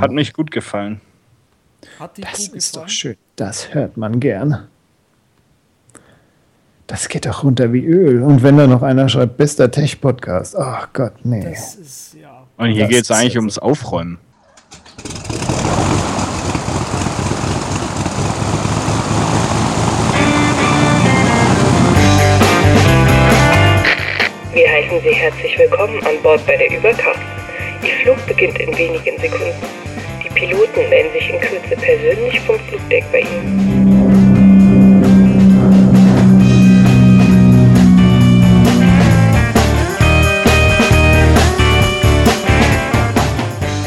Hat mich gut gefallen. Hat die Das Kuh ist doch gefallen? schön. Das hört man gern. Das geht doch runter wie Öl. Und wenn da noch einer schreibt, bester Tech-Podcast. Ach Gott, nee. Das ist, ja. Und hier geht es eigentlich ums Aufräumen. Wir heißen Sie herzlich willkommen an Bord bei der Überkraft. Ihr Flug beginnt in wenigen Sekunden. Piloten melden sich in Kürze persönlich vom Flugdeck bei Ihnen.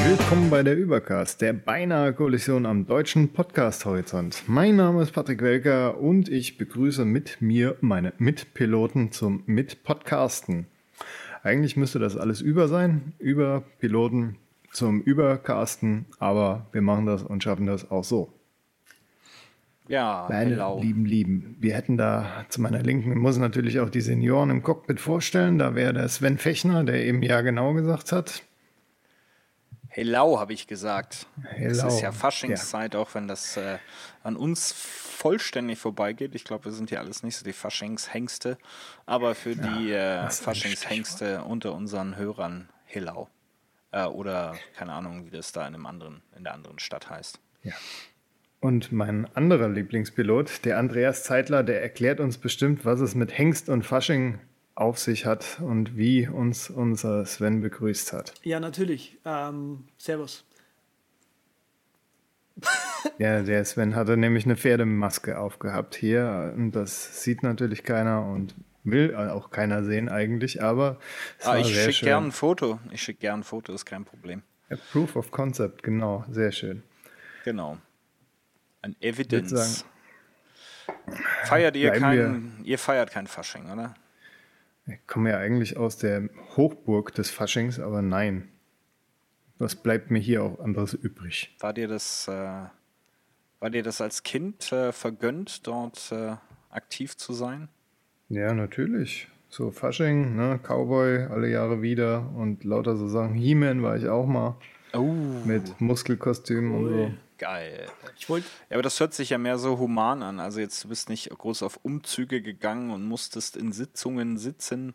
Willkommen bei der Übercast, der beinahe Kollision am deutschen Podcast-Horizont. Mein Name ist Patrick Welker und ich begrüße mit mir meine Mitpiloten zum Mitpodcasten. Eigentlich müsste das alles über sein, über Piloten zum Übercasten, aber wir machen das und schaffen das auch so. Ja, Meine hello. lieben, lieben, wir hätten da zu meiner Linken, muss natürlich auch die Senioren im Cockpit vorstellen. Da wäre der Sven Fechner, der eben ja genau gesagt hat. Hello, habe ich gesagt. Es Hello. ist ja Faschingszeit, auch wenn das äh, an uns vollständig vorbeigeht. Ich glaube, wir sind ja alles nicht so die Faschingshengste. Aber für die äh, Faschingshengste unter unseren Hörern, Hello. Äh, oder keine Ahnung, wie das da in, einem anderen, in der anderen Stadt heißt. Ja. Und mein anderer Lieblingspilot, der Andreas Zeitler, der erklärt uns bestimmt, was es mit Hengst und Fasching auf sich hat und wie uns unser Sven begrüßt hat. Ja, natürlich. Ähm, servus. Ja, der Sven hatte nämlich eine Pferdemaske aufgehabt hier und das sieht natürlich keiner und will auch keiner sehen eigentlich, aber es Ah, war ich schicke gern ein Foto. Ich schicke gern ein Foto, ist kein Problem. Ja, Proof of Concept, genau, sehr schön. Genau. Würd Evidence. Feiert ihr bleiben kein, ihr feiert kein Fasching, oder? Ich komme ja eigentlich aus der Hochburg des Faschings, aber nein. Was bleibt mir hier auch anderes übrig? War dir das, äh, war dir das als Kind äh, vergönnt, dort äh, aktiv zu sein? Ja, natürlich. So Fasching, ne? Cowboy alle Jahre wieder und lauter so Sachen. He-Man war ich auch mal Oh, mit Muskelkostümen und so. geil. Ich wollte Ja, aber das hört sich ja mehr so human an. Also jetzt du bist nicht groß auf Umzüge gegangen und musstest in Sitzungen sitzen.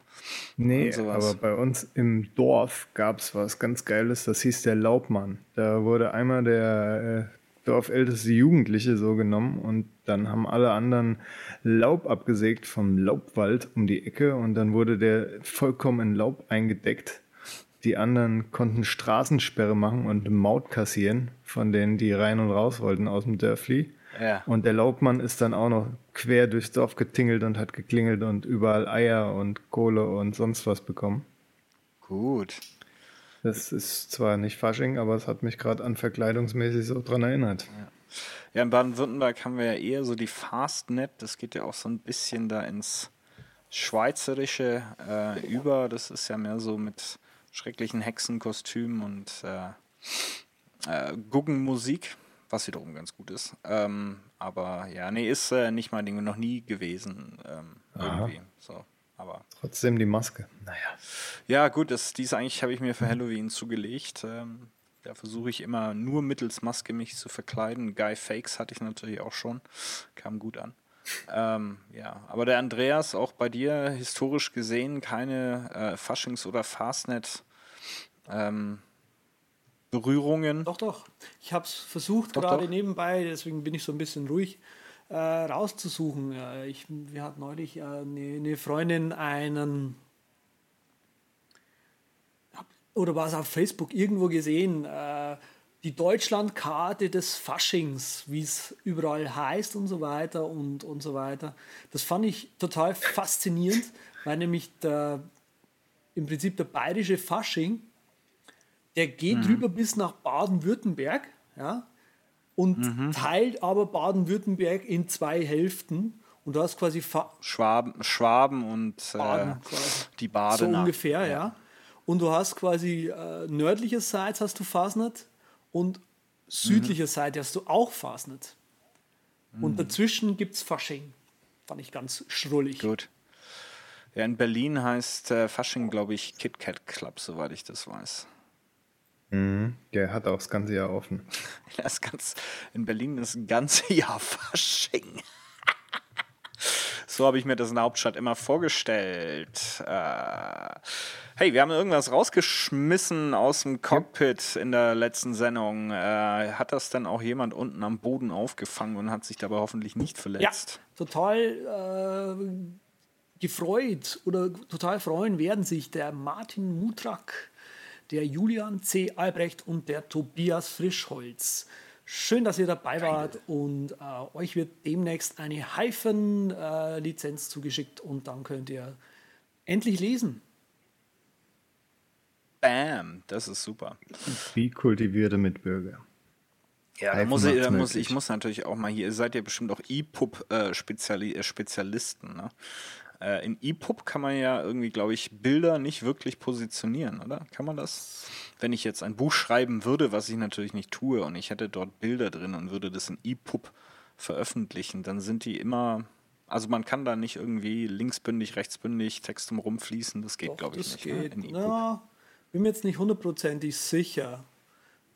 Nee, Und sowas. aber bei uns im Dorf gab es was ganz Geiles, das hieß der Laubmann. Da wurde einmal der äh, dorfälteste Jugendliche so genommen und dann haben alle anderen Laub abgesägt vom Laubwald um die Ecke und dann wurde der vollkommen in Laub eingedeckt. Die anderen konnten Straßensperre machen und Maut kassieren von denen, die rein und raus wollten aus dem Dörfli. Ja. Und der Laubmann ist dann auch noch quer durchs Dorf getingelt und hat geklingelt und überall Eier und Kohle und sonst was bekommen. Gut. Das ist zwar nicht Fasching, aber es hat mich gerade an verkleidungsmäßig so dran erinnert. Ja, in Baden-Württemberg haben wir ja eher so die Fastnet. Das geht ja auch so ein bisschen da ins Schweizerische äh, über. Das ist ja mehr so mit schrecklichen Hexenkostümen und äh, äh, Guggenmusik, was wiederum ganz gut ist. Ähm, aber ja, nee, ist äh, nicht mein Ding, noch nie gewesen. Ähm, irgendwie. So. Aber Trotzdem die Maske. Naja. ja, gut, das, dies eigentlich habe ich mir für Halloween zugelegt. Ähm, da versuche ich immer nur mittels Maske mich zu verkleiden. Guy Fakes hatte ich natürlich auch schon. Kam gut an. Ähm, ja, aber der Andreas, auch bei dir historisch gesehen keine äh, Faschings- oder Fastnet ähm, Berührungen. Doch, doch. Ich habe es versucht, Doch, gerade doch. nebenbei, deswegen bin ich so ein bisschen ruhig, äh, rauszusuchen. Ich, wir hatten neulich äh, eine, eine Freundin einen, oder war es auf Facebook irgendwo gesehen, äh, die Deutschlandkarte des Faschings, wie es überall heißt und so weiter und, und so weiter. Das fand ich total faszinierend, weil nämlich der, im Prinzip der bayerische Fasching der geht rüber bis nach Baden-Württemberg, ja, und teilt aber Baden-Württemberg in zwei Hälften. Und du hast quasi Fa Schwaben, Schwaben und äh, Baden quasi. die so Badener. ungefähr, ja. Und du hast quasi äh, nördlicherseits hast du Fasnet und südlicher Seite hast du auch Fasnet. Und dazwischen gibt es Fasching. Fand ich ganz schrullig. Gut. Ja, in Berlin heißt äh, Fasching, glaube ich, KitKat Club, soweit ich das weiß. Mhm, der hat auch das ganze Jahr offen. Das ganz, in Berlin ist ein ganze Jahr Fasching. So habe ich mir das in der Hauptstadt immer vorgestellt. Äh, hey, wir haben irgendwas rausgeschmissen aus dem Cockpit in der letzten Sendung. Äh, hat das denn auch jemand unten am Boden aufgefangen und hat sich dabei hoffentlich nicht Ja, verletzt? total äh, gefreut oder total freuen werden sich der Martin Mutrak, der Julian C. Albrecht und der Tobias Frischholz. Schön, dass ihr dabei wart und äh, euch wird demnächst eine Hyphen-Lizenz zugeschickt und dann könnt ihr endlich lesen. Bam, das ist super. Wie kultivierte Mitbürger. Ja, da muss ich, da muss, ich muss natürlich auch mal hier, ihr seid ja bestimmt auch EPUB-Spezialisten. ne? Äh, in EPUB kann man ja irgendwie, glaube ich, Bilder nicht wirklich positionieren, oder? Kann man das? Wenn ich jetzt ein Buch schreiben würde, was ich natürlich nicht tue, und ich hätte dort Bilder drin und würde das in EPUB veröffentlichen, dann sind die immer. Also man kann da nicht irgendwie linksbündig, rechtsbündig Text drumherum fließen, das geht, glaube ich, das nicht. ne? geht. In EPUB. Na, bin mir jetzt nicht hundertprozentig sicher,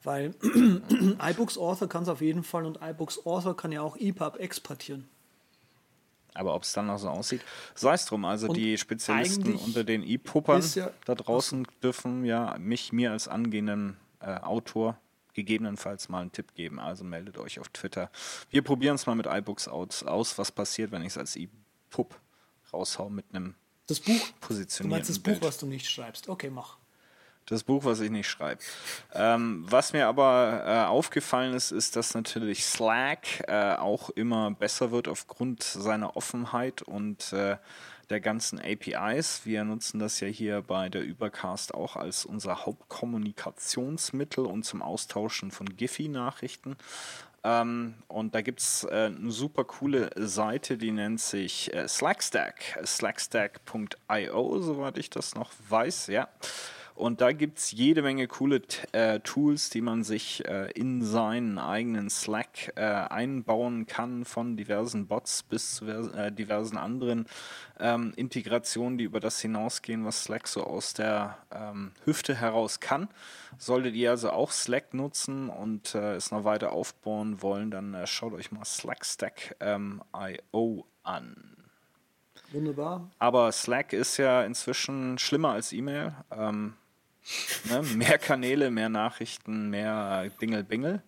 weil iBooks Author kann es auf jeden Fall und iBooks Author kann ja auch EPUB exportieren. Aber ob es dann noch so aussieht, sei es drum. Also Und die Spezialisten unter den E-Puppern ja- da draußen dürfen ja mich, mir als angehenden äh, Autor gegebenenfalls mal einen Tipp geben. Also meldet euch auf Twitter. Wir probieren es mal mit iBooks aus, aus, was passiert, wenn ich es als E-Pup raushau mit einem Das Buch, du meinst das Bild. Buch, was du nicht schreibst. Okay, mach. Das Buch, was ich nicht schreibe. Ähm, was mir aber äh, aufgefallen ist, ist, dass natürlich Slack äh, auch immer besser wird aufgrund seiner Offenheit und äh, der ganzen APIs. Wir nutzen das ja hier bei der Übercast auch als unser Hauptkommunikationsmittel und zum Austauschen von Giphy-Nachrichten. Ähm, und da gibt es äh, eine super coole Seite, die nennt sich äh, Slackstack. Slackstack.io, soweit ich das noch weiß, ja. Und da gibt es jede Menge coole äh, Tools, die man sich äh, in seinen eigenen Slack äh, einbauen kann, von diversen Bots bis zu äh, diversen anderen ähm, Integrationen, die über das hinausgehen, was Slack so aus der ähm, Hüfte heraus kann. Solltet ihr also auch Slack nutzen und äh, es noch weiter aufbauen wollen, dann äh, schaut euch mal Slackstack.io an. Wunderbar. Aber Slack ist ja inzwischen schlimmer als E-Mail. Ähm, ne? Mehr Kanäle, mehr Nachrichten, mehr Dingelbingel.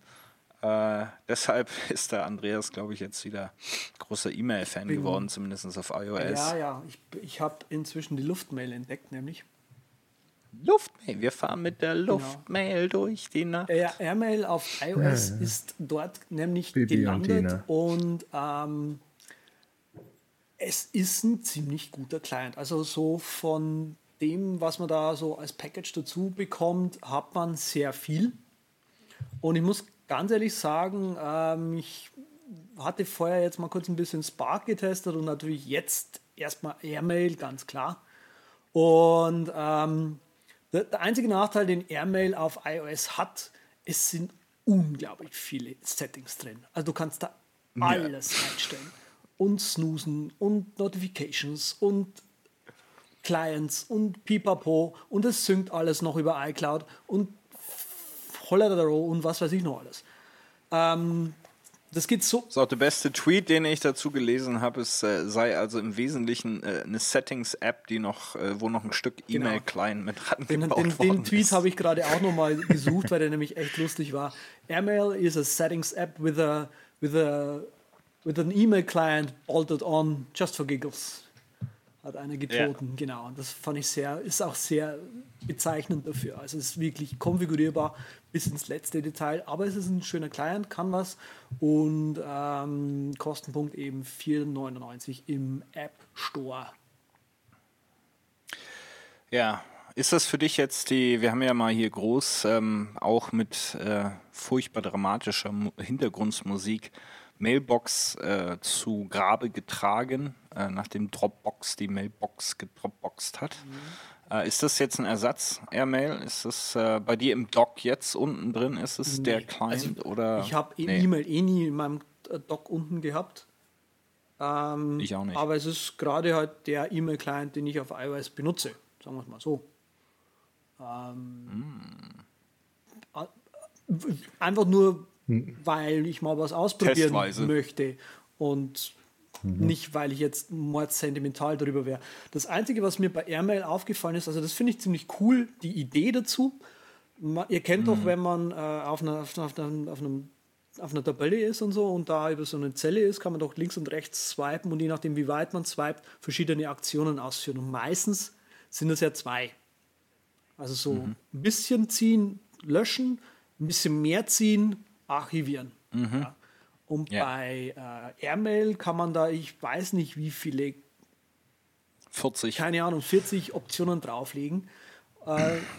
Äh, deshalb ist der Andreas, glaube ich, jetzt wieder großer E-Mail-Fan geworden, zumindest auf iOS. Ja, ja, ich, ich habe inzwischen die Luftmail entdeckt, nämlich. Luftmail, wir fahren mit der Genau. Luftmail durch die Nacht. Ja, Airmail auf iOS ist dort nämlich Bibi und gelandet Tina. und ähm, es ist ein ziemlich guter Client. Also so von dem, was man da so als Package dazu bekommt, hat man sehr viel. Und ich muss ganz ehrlich sagen, ähm, ich hatte vorher jetzt mal kurz ein bisschen Spark getestet und natürlich jetzt erstmal Airmail, ganz klar. Und ähm, der, der einzige Nachteil, den Airmail auf iOS hat, es sind unglaublich viele Settings drin. Also du kannst da alles einstellen. Und snoosen und Notifications und Clients und pipapo und es synkt alles noch über iCloud und Holleraro und was weiß ich noch alles. Ähm, das geht so. Das ist auch der beste Tweet, den ich dazu gelesen habe. Es äh, sei also im Wesentlichen äh, eine Settings-App, die noch, äh, wo noch ein Stück E-Mail-Client mit Den, rangebaut den, worden den Tweet habe ich gerade auch nochmal gesucht, weil der nämlich echt lustig war. Airmail is a settings app with a with a with an email client bolted on just for giggles. Hat einer getoten, genau. Und das fand ich sehr, ist auch sehr bezeichnend dafür. Also es ist wirklich konfigurierbar bis ins letzte Detail, aber es ist ein schöner Client, kann was und ähm, Kostenpunkt eben 4,99 im App Store. Ja, ist das für dich jetzt die, wir haben ja mal hier groß ähm, auch mit äh, furchtbar dramatischer Mu Hintergrundmusik Mailbox äh, zu Grabe getragen, äh, nachdem Dropbox die Mailbox gedropboxt hat. Äh, ist das jetzt ein Ersatz, Airmail? Ist das äh, bei dir im Dock jetzt unten drin? Ist es der Nee, Client also oder? Ich habe Nee. E-Mail eh nie in meinem Dock unten gehabt. Ähm, Ich auch nicht. Aber es ist gerade halt der E-Mail-Client, den ich auf iOS benutze. Sagen wir es mal so. Ähm, Einfach nur, weil ich mal was ausprobieren Testweise. möchte und nicht, weil ich jetzt mordsentimental darüber wäre. Das Einzige, was mir bei Airmail aufgefallen ist, also das finde ich ziemlich cool, die Idee dazu. Ma- Ihr kennt doch, wenn man äh, auf, einer, auf, einer, auf, einer, auf, einem, auf einer Tabelle ist und so und da über so eine Zelle ist, kann man doch links und rechts swipen und je nachdem, wie weit man swipet, verschiedene Aktionen ausführen. Und meistens sind es ja zwei. Also so ein bisschen ziehen, löschen, ein bisschen mehr ziehen, archivieren. Ja. Und Ja. bei äh, Airmail kann man da, ich weiß nicht, wie viele, 40. keine Ahnung, 40 Optionen drauflegen.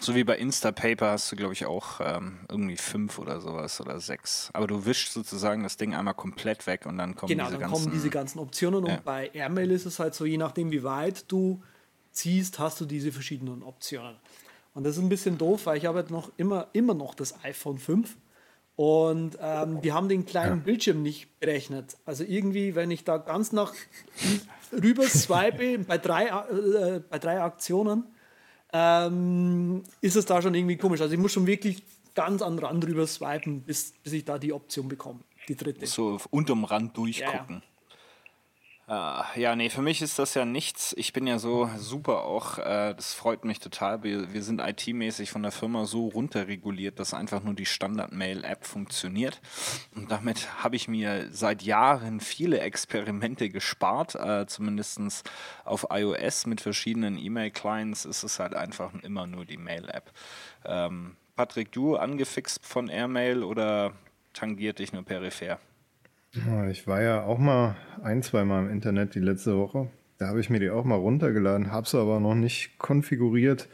So wie bei Instapaper hast du, glaube ich, auch ähm, irgendwie fünf oder sowas oder sechs. Aber du wischst sozusagen das Ding einmal komplett weg und dann kommen Genau, diese dann ganzen. kommen diese ganzen Optionen Ja. und bei Airmail ist es halt so, je nachdem wie weit du ziehst, hast du diese verschiedenen Optionen. Und das ist ein bisschen doof, weil ich habe halt noch immer, immer noch das iPhone 5 und ähm, die haben den kleinen Bildschirm nicht berechnet. Also irgendwie, wenn ich da ganz nach rüber swipe bei drei, äh, bei drei Aktionen, ähm, ist es da schon irgendwie komisch. Also ich muss schon wirklich ganz an den Rand rüber swipen, bis, bis ich da die Option bekomme, die dritte. so unterm Rand durchgucken. Ja, nee, für mich ist das ja nichts. Ich bin ja so super auch, äh, das freut mich total. Wir, wir sind IT-mäßig von der Firma so runterreguliert, dass einfach nur die Standard-Mail-App funktioniert. Und damit habe ich mir seit Jahren viele Experimente gespart. Äh, zumindest auf iOS mit verschiedenen E-Mail-Clients ist es halt einfach immer nur die Mail-App. Ähm, Patrick, du angefixt von Airmail oder tangiert dich nur peripher? Ja, Ich war ja auch mal ein, zwei Mal im Internet die letzte Woche. Da habe ich mir die auch mal runtergeladen, habe sie aber noch nicht konfiguriert.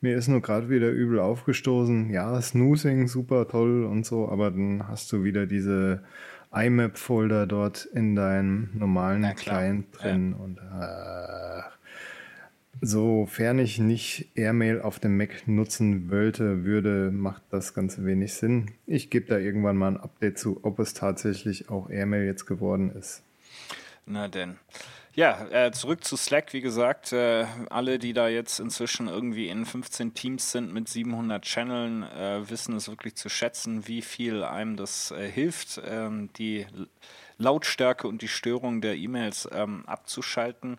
Mir ist nur gerade wieder übel aufgestoßen. Ja, Snoozing, super toll und so, aber dann hast du wieder diese IMAP-Folder dort in deinem normalen Client drin und äh, sofern ich nicht Airmail auf dem Mac nutzen wollte, würde, macht das Ganze wenig Sinn. Ich gebe da irgendwann mal ein Update zu, ob es tatsächlich auch Airmail jetzt geworden ist. Na denn. Ja, äh, zurück zu Slack, wie gesagt, äh, alle, die da jetzt inzwischen irgendwie in 15 Teams sind mit 700 Channeln, äh, wissen es wirklich zu schätzen, wie viel einem das äh, hilft, ähm, die Lautstärke und die Störung der E-Mails ähm, abzuschalten.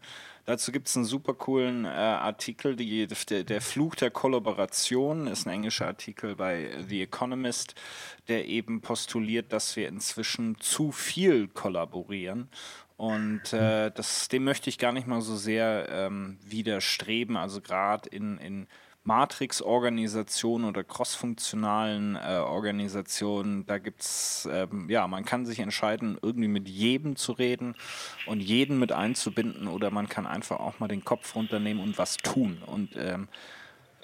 Dazu gibt es einen super coolen äh, Artikel, die, der, der Fluch der Kollaboration ist ein englischer Artikel bei The Economist, der eben postuliert, dass wir inzwischen zu viel kollaborieren. Und äh, das, dem möchte ich gar nicht mal so sehr ähm, widerstreben. Also gerade in, in Matrix-Organisationen oder crossfunktionalen äh, Organisationen, da gibt es, ähm, ja, man kann sich entscheiden, irgendwie mit jedem zu reden und jeden mit einzubinden oder man kann einfach auch mal den Kopf runternehmen und was tun. Und ähm,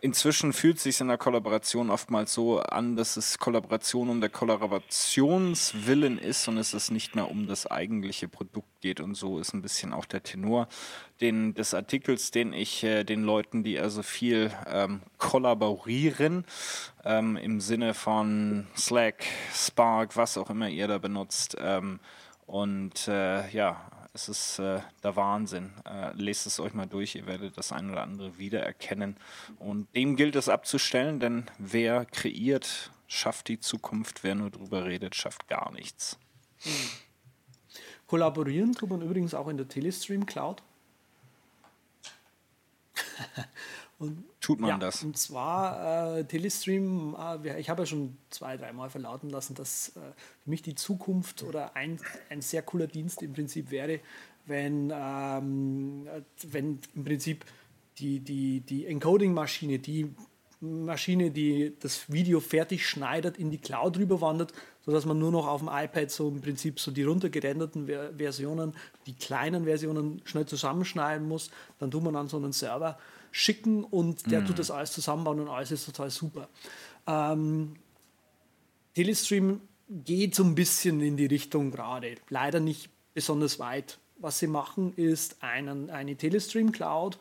Inzwischen fühlt es sich in der Kollaboration oftmals so an, dass es Kollaboration um der Kollaborationswillen ist und es ist nicht mehr um das eigentliche Produkt geht. Und so ist ein bisschen auch der Tenor den, des Artikels, den ich äh, den Leuten, die also viel ähm, kollaborieren, ähm, im Sinne von Slack, Spark, was auch immer ihr da benutzt. Ähm, und äh, ja, es ist äh, der Wahnsinn. Äh, lest es euch mal durch, ihr werdet das ein oder andere wiedererkennen. Und dem gilt es abzustellen, denn wer kreiert, schafft die Zukunft. Wer nur drüber redet, schafft gar nichts. Kollaborieren tut man übrigens auch in der Telestream Cloud. Und, Tut man ja, das? Und zwar äh, Telestream, äh, ich habe ja schon zwei, dreimal verlauten lassen, dass äh, für mich die Zukunft oder ein, ein sehr cooler Dienst im Prinzip wäre, wenn, ähm, äh, wenn im Prinzip die, die, die Encoding-Maschine, die Maschine, die das Video fertig schneidet, in die Cloud rüberwandert, sodass man nur noch auf dem iPad so im Prinzip so die runtergerenderten Ver Versionen, die kleinen Versionen schnell zusammenschneiden muss. Dann tut man an so einen Server schicken und der tut das alles zusammenbauen und alles ist total super. Ähm, Telestream geht so ein bisschen in die Richtung gerade. Leider nicht besonders weit. Was sie machen, ist einen, eine Telestream Cloud.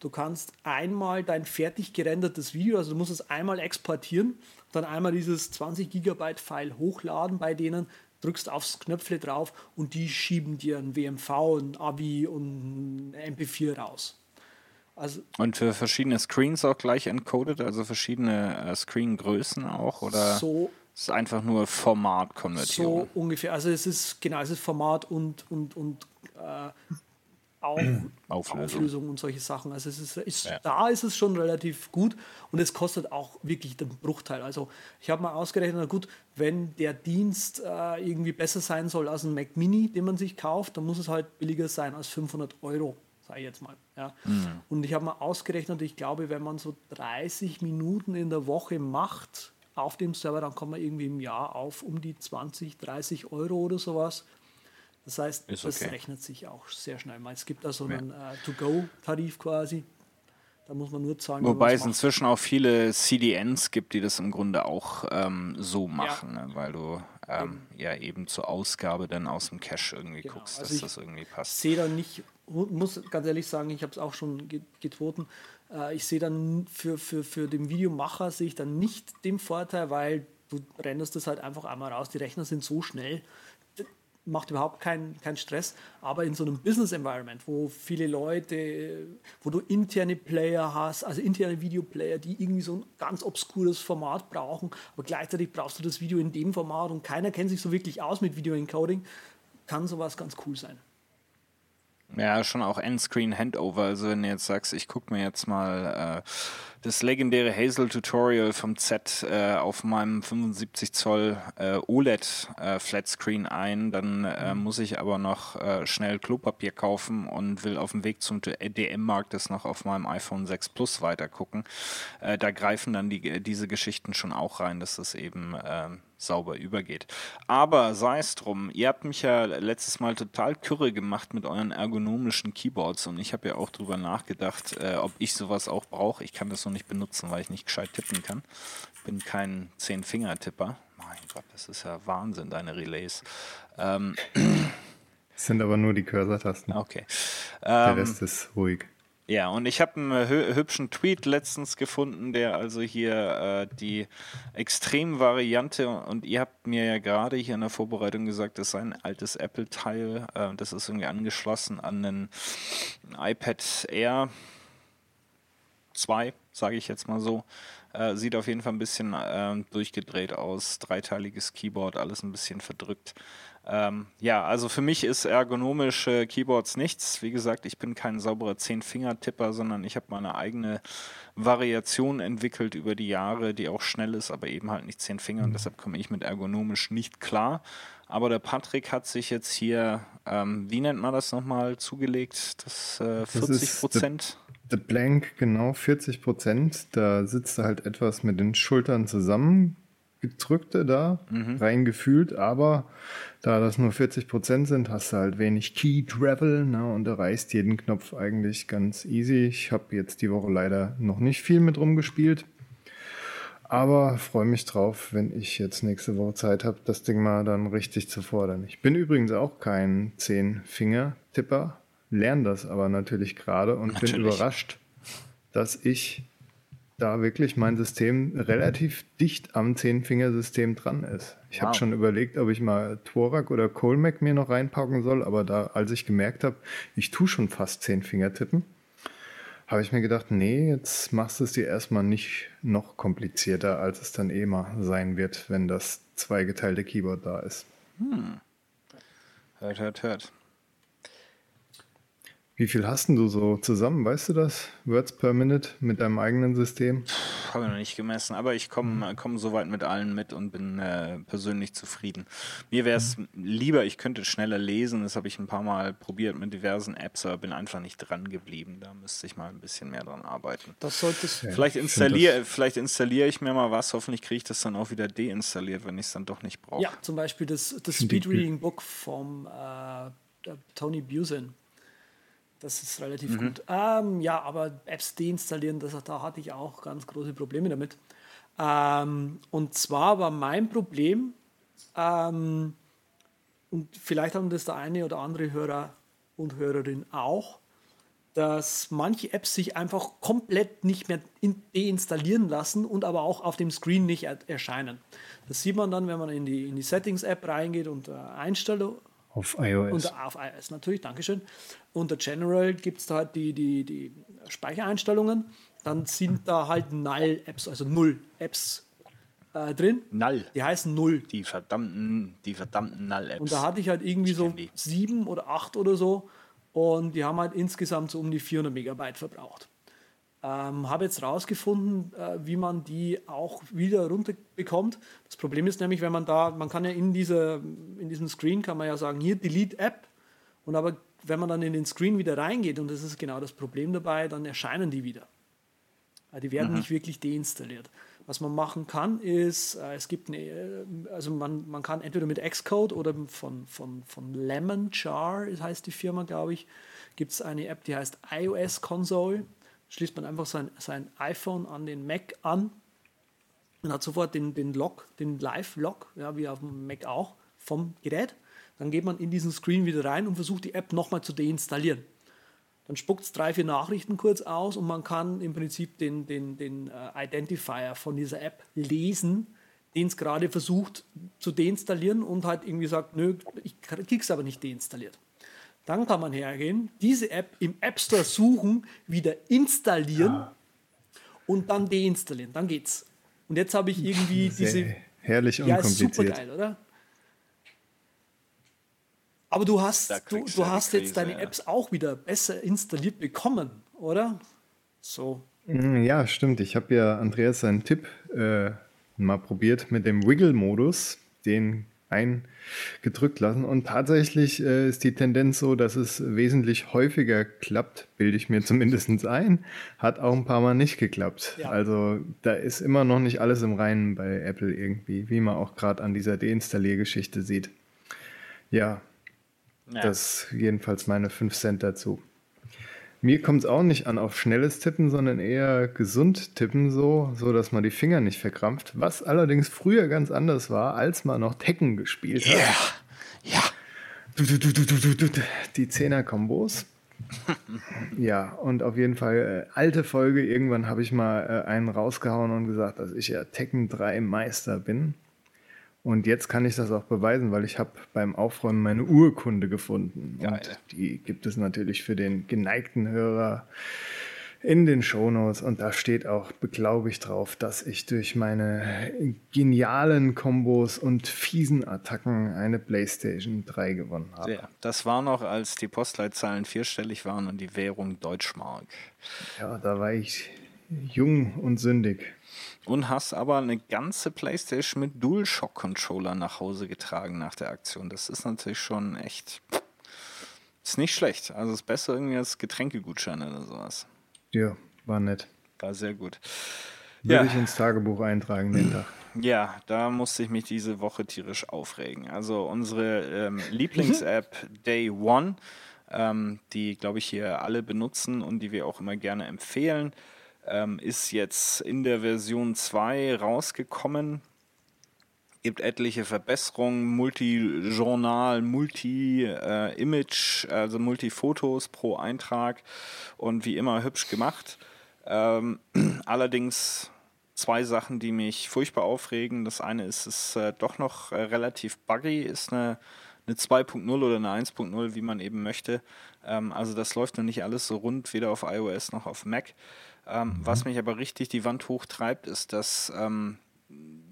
Du kannst einmal dein fertig gerendertes Video, also du musst es einmal exportieren, dann einmal dieses 20 Gigabyte File hochladen bei denen, drückst aufs Knöpfle drauf und die schieben dir ein WMV, ein AVI und ein MP4 raus. Also Und für verschiedene Screens auch gleich encoded, also verschiedene äh, Screengrößen auch? Oder so Es ist einfach nur Formatkonvertierung. So ungefähr. Also es ist genau, es ist Format und, und, und äh, auch Auflösung. Auflösung. und solche Sachen. Also es ist, ist Ja. da ist es schon relativ gut und es kostet auch wirklich den Bruchteil. Also ich habe mal ausgerechnet, na gut, wenn der Dienst äh, irgendwie besser sein soll als ein Mac Mini, den man sich kauft, dann muss es halt billiger sein als 500 Euro, sage ich jetzt mal. Ja. Und ich habe mal ausgerechnet, ich glaube, wenn man so 30 Minuten in der Woche macht auf dem Server, dann kommt man irgendwie im Jahr auf um die 20, 30 Euro oder sowas. Das heißt, Ist das okay. rechnet sich auch sehr schnell. mal. Es gibt da so einen äh, To-Go-Tarif quasi. Da muss man nur zahlen. Wobei es inzwischen auch viele CDNs gibt, die das im Grunde auch ähm, so machen, ne? weil du ähm, ja eben zur Ausgabe dann aus dem Cache irgendwie Genau, guckst, also dass ich das irgendwie passt. sehe da nicht, muss ganz ehrlich sagen, ich habe es auch schon ge- getoten. Äh, ich sehe dann für, für, für den Videomacher sehe ich dann nicht den Vorteil, weil du renderst das halt einfach einmal raus. Die Rechner sind so schnell, macht überhaupt keinen keinen Stress. Aber in so einem Business Environment, wo viele Leute, wo du interne Player hast, also interne Videoplayer, die irgendwie so ein ganz obskures Format brauchen, aber gleichzeitig brauchst du das Video in dem Format und keiner kennt sich so wirklich aus mit Video Encoding, kann sowas ganz cool sein. Ja, schon auch Endscreen Handover. Also wenn du jetzt sagst, ich gucke mir jetzt mal äh, das legendäre Hazel Tutorial vom Z äh, auf meinem 75 Zoll äh, OLED äh, Flatscreen ein, dann äh, muss ich aber noch äh, schnell Klopapier kaufen und will auf dem Weg zum DM-Markt das noch auf meinem iPhone 6 Plus weitergucken. Äh, da greifen dann die, diese Geschichten schon auch rein, dass das eben ähm, sauber übergeht. Aber sei es drum, ihr habt mich ja letztes Mal total kürre gemacht mit euren ergonomischen Keyboards und ich habe ja auch drüber nachgedacht, äh, ob ich sowas auch brauche. Ich kann das noch nicht benutzen, weil ich nicht gescheit tippen kann. Ich bin kein Zehn-Finger-Tipper. Mein Gott, das ist ja Wahnsinn, deine Relays. Ähm, Das sind aber nur die Cursor-Tasten. okay. Der Ähm, Rest ist ruhig. Ja, und ich habe einen hü hübschen Tweet letztens gefunden, der also hier äh, die Extremvariante, und ihr habt mir ja gerade hier in der Vorbereitung gesagt, das sei ein altes Apple-Teil, äh, das ist irgendwie angeschlossen an einen iPad Air 2, sage ich jetzt mal so. Äh, sieht auf jeden Fall ein bisschen ähm, durchgedreht aus, dreiteiliges Keyboard, alles ein bisschen verdrückt. Ähm, ja, also für mich ist ergonomische Keyboards nichts. Wie gesagt, ich bin kein sauberer Zehn-Finger-Tipper, sondern ich habe meine eigene Variation entwickelt über die Jahre, die auch schnell ist, aber eben halt nicht zehn Finger und deshalb komme ich mit ergonomisch nicht klar. Aber der Patrick hat sich jetzt hier, ähm, wie nennt man das nochmal, zugelegt? Das äh, 40 Prozent. The Blank, genau 40 Prozent. Da sitzt er halt etwas mit den Schultern zusammengedrückte da, reingefühlt, aber da das nur 40 Prozent sind, hast du halt wenig Key Travel ne, und erreichst jeden Knopf eigentlich ganz easy. Ich habe jetzt die Woche leider noch nicht viel mit rumgespielt. Aber freue mich drauf, wenn ich jetzt nächste Woche Zeit habe, das Ding mal dann richtig zu fordern. Ich bin übrigens auch kein Zehn-Finger-Tipper, lerne das aber natürlich gerade und bin Natürlich. überrascht, dass ich da wirklich mein System relativ dicht am Zehn-Finger-System dran ist. Ich habe Wow. schon überlegt, ob ich mal Thorak oder Colmac mir noch reinpacken soll, aber da, als ich gemerkt habe, ich tue schon fast Zehn-Finger tippen, habe ich mir gedacht, nee, jetzt machst du es dir erstmal nicht noch komplizierter, als es dann eh mal sein wird, wenn das zweigeteilte Keyboard da ist. Hört, hört, hört. Wie viel hast denn du so zusammen, weißt du das? Words per Minute mit deinem eigenen System? Habe ich noch nicht gemessen, aber ich komme komm soweit mit allen mit und bin äh, persönlich zufrieden. Mir wäre es lieber, ich könnte schneller lesen. Das habe ich ein paar Mal probiert mit diversen Apps, aber bin einfach nicht dran geblieben. Da müsste ich mal ein bisschen mehr dran arbeiten. Das solltest Vielleicht ich find installiere vielleicht installiere ich mir mal was. Hoffentlich kriege ich das dann auch wieder deinstalliert, wenn ich es dann doch nicht brauche. Ja, zum Beispiel das, das Find ich Speedreading Book vom äh, Tony Busin. Das ist relativ gut. Ähm, ja, aber Apps deinstallieren, das, da hatte ich auch ganz große Probleme damit. Ähm, und zwar war mein Problem, ähm, und vielleicht haben das der eine oder andere Hörer und Hörerin auch, dass manche Apps sich einfach komplett nicht mehr in, deinstallieren lassen und aber auch auf dem Screen nicht er, erscheinen. Das sieht man dann, wenn man in die, in die Settings-App reingeht und äh, Einstellungen Auf iOS. und auf iOS natürlich, Dankeschön. Unter General gibt es da halt die, die, die Speichereinstellungen. Dann sind da halt Null-Apps, also null Apps äh, drin. Null. Die heißen Null. Die verdammten, die verdammten Null-Apps. Und da hatte ich halt irgendwie so sieben oder acht oder so. Und die haben halt insgesamt so um die 400 Megabyte verbraucht. Ähm, habe jetzt rausgefunden, äh, wie man die auch wieder runterbekommt. Das Problem ist nämlich, wenn man da, man kann ja in, dieser, in diesem Screen kann man ja sagen, hier Delete App. Und aber wenn man dann in den Screen wieder reingeht, und das ist genau das Problem dabei, dann erscheinen die wieder. Äh, Die werden nicht wirklich deinstalliert. Was man machen kann, ist, äh, es gibt eine, äh, also man, man kann entweder mit Xcode oder von, von, von Lemon Jar, heißt die Firma, glaube ich, gibt es eine App, die heißt iOS Console. Schließt man einfach sein, sein iPhone an den Mac an und hat sofort den, den Log, den Live-Log, ja, wie auf dem Mac auch, vom Gerät. Dann geht man in diesen Screen wieder rein und versucht die App nochmal zu deinstallieren. Dann spuckt es drei, vier Nachrichten kurz aus und man kann im Prinzip den, den, den äh, Identifier von dieser App lesen, den es gerade versucht zu deinstallieren und halt irgendwie sagt, nö, ich krieg's aber nicht deinstalliert. Dann kann man hergehen, diese App im App Store suchen, wieder installieren und dann deinstallieren. Dann geht's. Und jetzt habe ich irgendwie diese Sehr herrlich ja, ist super unkompliziert. geil, oder? Aber du hast, du, du hast jetzt Krise, deine ja. Apps auch wieder besser installiert bekommen, oder? So. Mm, Ja, stimmt. Ich habe ja Andreas seinen Tipp äh, mal probiert mit dem Wiggle-Modus, den eingedrückt lassen. Und tatsächlich äh, ist die Tendenz so, dass es wesentlich häufiger klappt, bilde ich mir zumindest ein. Hat auch ein paar Mal nicht geklappt. Ja. Also da ist immer noch nicht alles im Reinen bei Apple irgendwie, wie man auch gerade an dieser Deinstalliergeschichte sieht. Ja, Ja. das jedenfalls meine 5 Cent dazu. Mir kommt es auch nicht an auf schnelles Tippen, sondern eher gesund tippen, so, so dass man die Finger nicht verkrampft. Was allerdings früher ganz anders war, als man noch Tekken gespielt hat. ja. Du, du, du, du, du, Die Zehner-Kombos. ja, und auf jeden Fall äh, alte Folge. Irgendwann habe ich mal äh, einen rausgehauen und gesagt, dass ich ja Tekken 3 Meister bin. Und jetzt kann ich das auch beweisen, weil ich habe beim Aufräumen meine Urkunde gefunden. Geil. Und die gibt es natürlich für den geneigten Hörer in den Shownotes. Und da steht auch beglaubigt drauf, dass ich durch meine genialen Kombos und fiesen Attacken eine PlayStation 3 gewonnen habe. Ja, das war noch, als die Postleitzahlen vierstellig waren und die Währung Deutschmark. Ja, da war ich jung und sündig. Und hast aber eine ganze Playstation mit DualShock-Controller nach Hause getragen nach der Aktion. Das ist natürlich schon echt. Ist nicht schlecht. Also ist besser irgendwie als Getränkegutscheine oder sowas. Ja, war nett. War sehr gut. Würde Ja. ich ins Tagebuch eintragen den Tag. Ja, da musste ich mich diese Woche tierisch aufregen. Also unsere ähm, Lieblings-App Day One, ähm, die, glaube ich, hier alle benutzen und die wir auch immer gerne empfehlen, ähm, ist jetzt in der Version 2 rausgekommen. Gibt etliche Verbesserungen, Multi-Journal, Multi-Image, also Multi-Fotos pro Eintrag und wie immer hübsch gemacht. Ähm, allerdings zwei Sachen, die mich furchtbar aufregen. Das eine ist, es ist äh, doch noch äh, relativ buggy, ist eine, eine 2.0 oder eine 1.0, wie man eben möchte. Ähm, also das läuft noch nicht alles so rund, weder auf iOS noch auf Mac. Ähm, Was mich aber richtig die Wand hochtreibt, ist, dass ähm,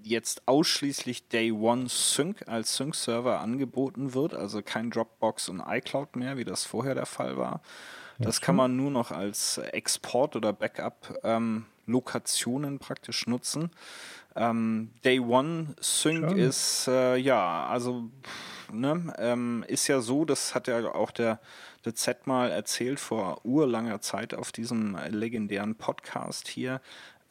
jetzt ausschließlich Day One Sync als Sync-Server angeboten wird, also kein Dropbox und iCloud mehr, wie das vorher der Fall war. Das kann man nur noch als Export- oder Backup-Lokationen praktisch nutzen. Ähm, Day One Sync Schade. ist, äh, ja, also, ne, ähm, ist ja so, das hat ja auch der, der Z mal erzählt vor urlanger Zeit auf diesem legendären Podcast hier,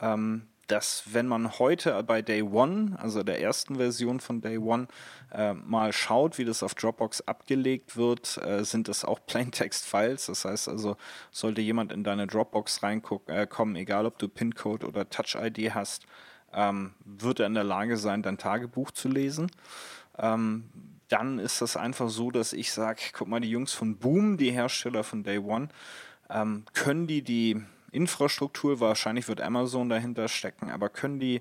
ähm, dass wenn man heute bei Day One, also der ersten Version von Day One, äh, mal schaut, wie das auf Dropbox abgelegt wird, äh, sind das auch Plaintext-Files. Das heißt also, sollte jemand in deine Dropbox reinkommen, äh, egal ob du PIN-Code oder Touch-ID hast, ähm, wird er in der Lage sein, dein Tagebuch zu lesen. Ähm, dann ist das einfach so, dass ich sage, guck mal, die Jungs von Boom, die Hersteller von Day One, ähm, können die die Infrastruktur, wahrscheinlich wird Amazon dahinter stecken, aber können die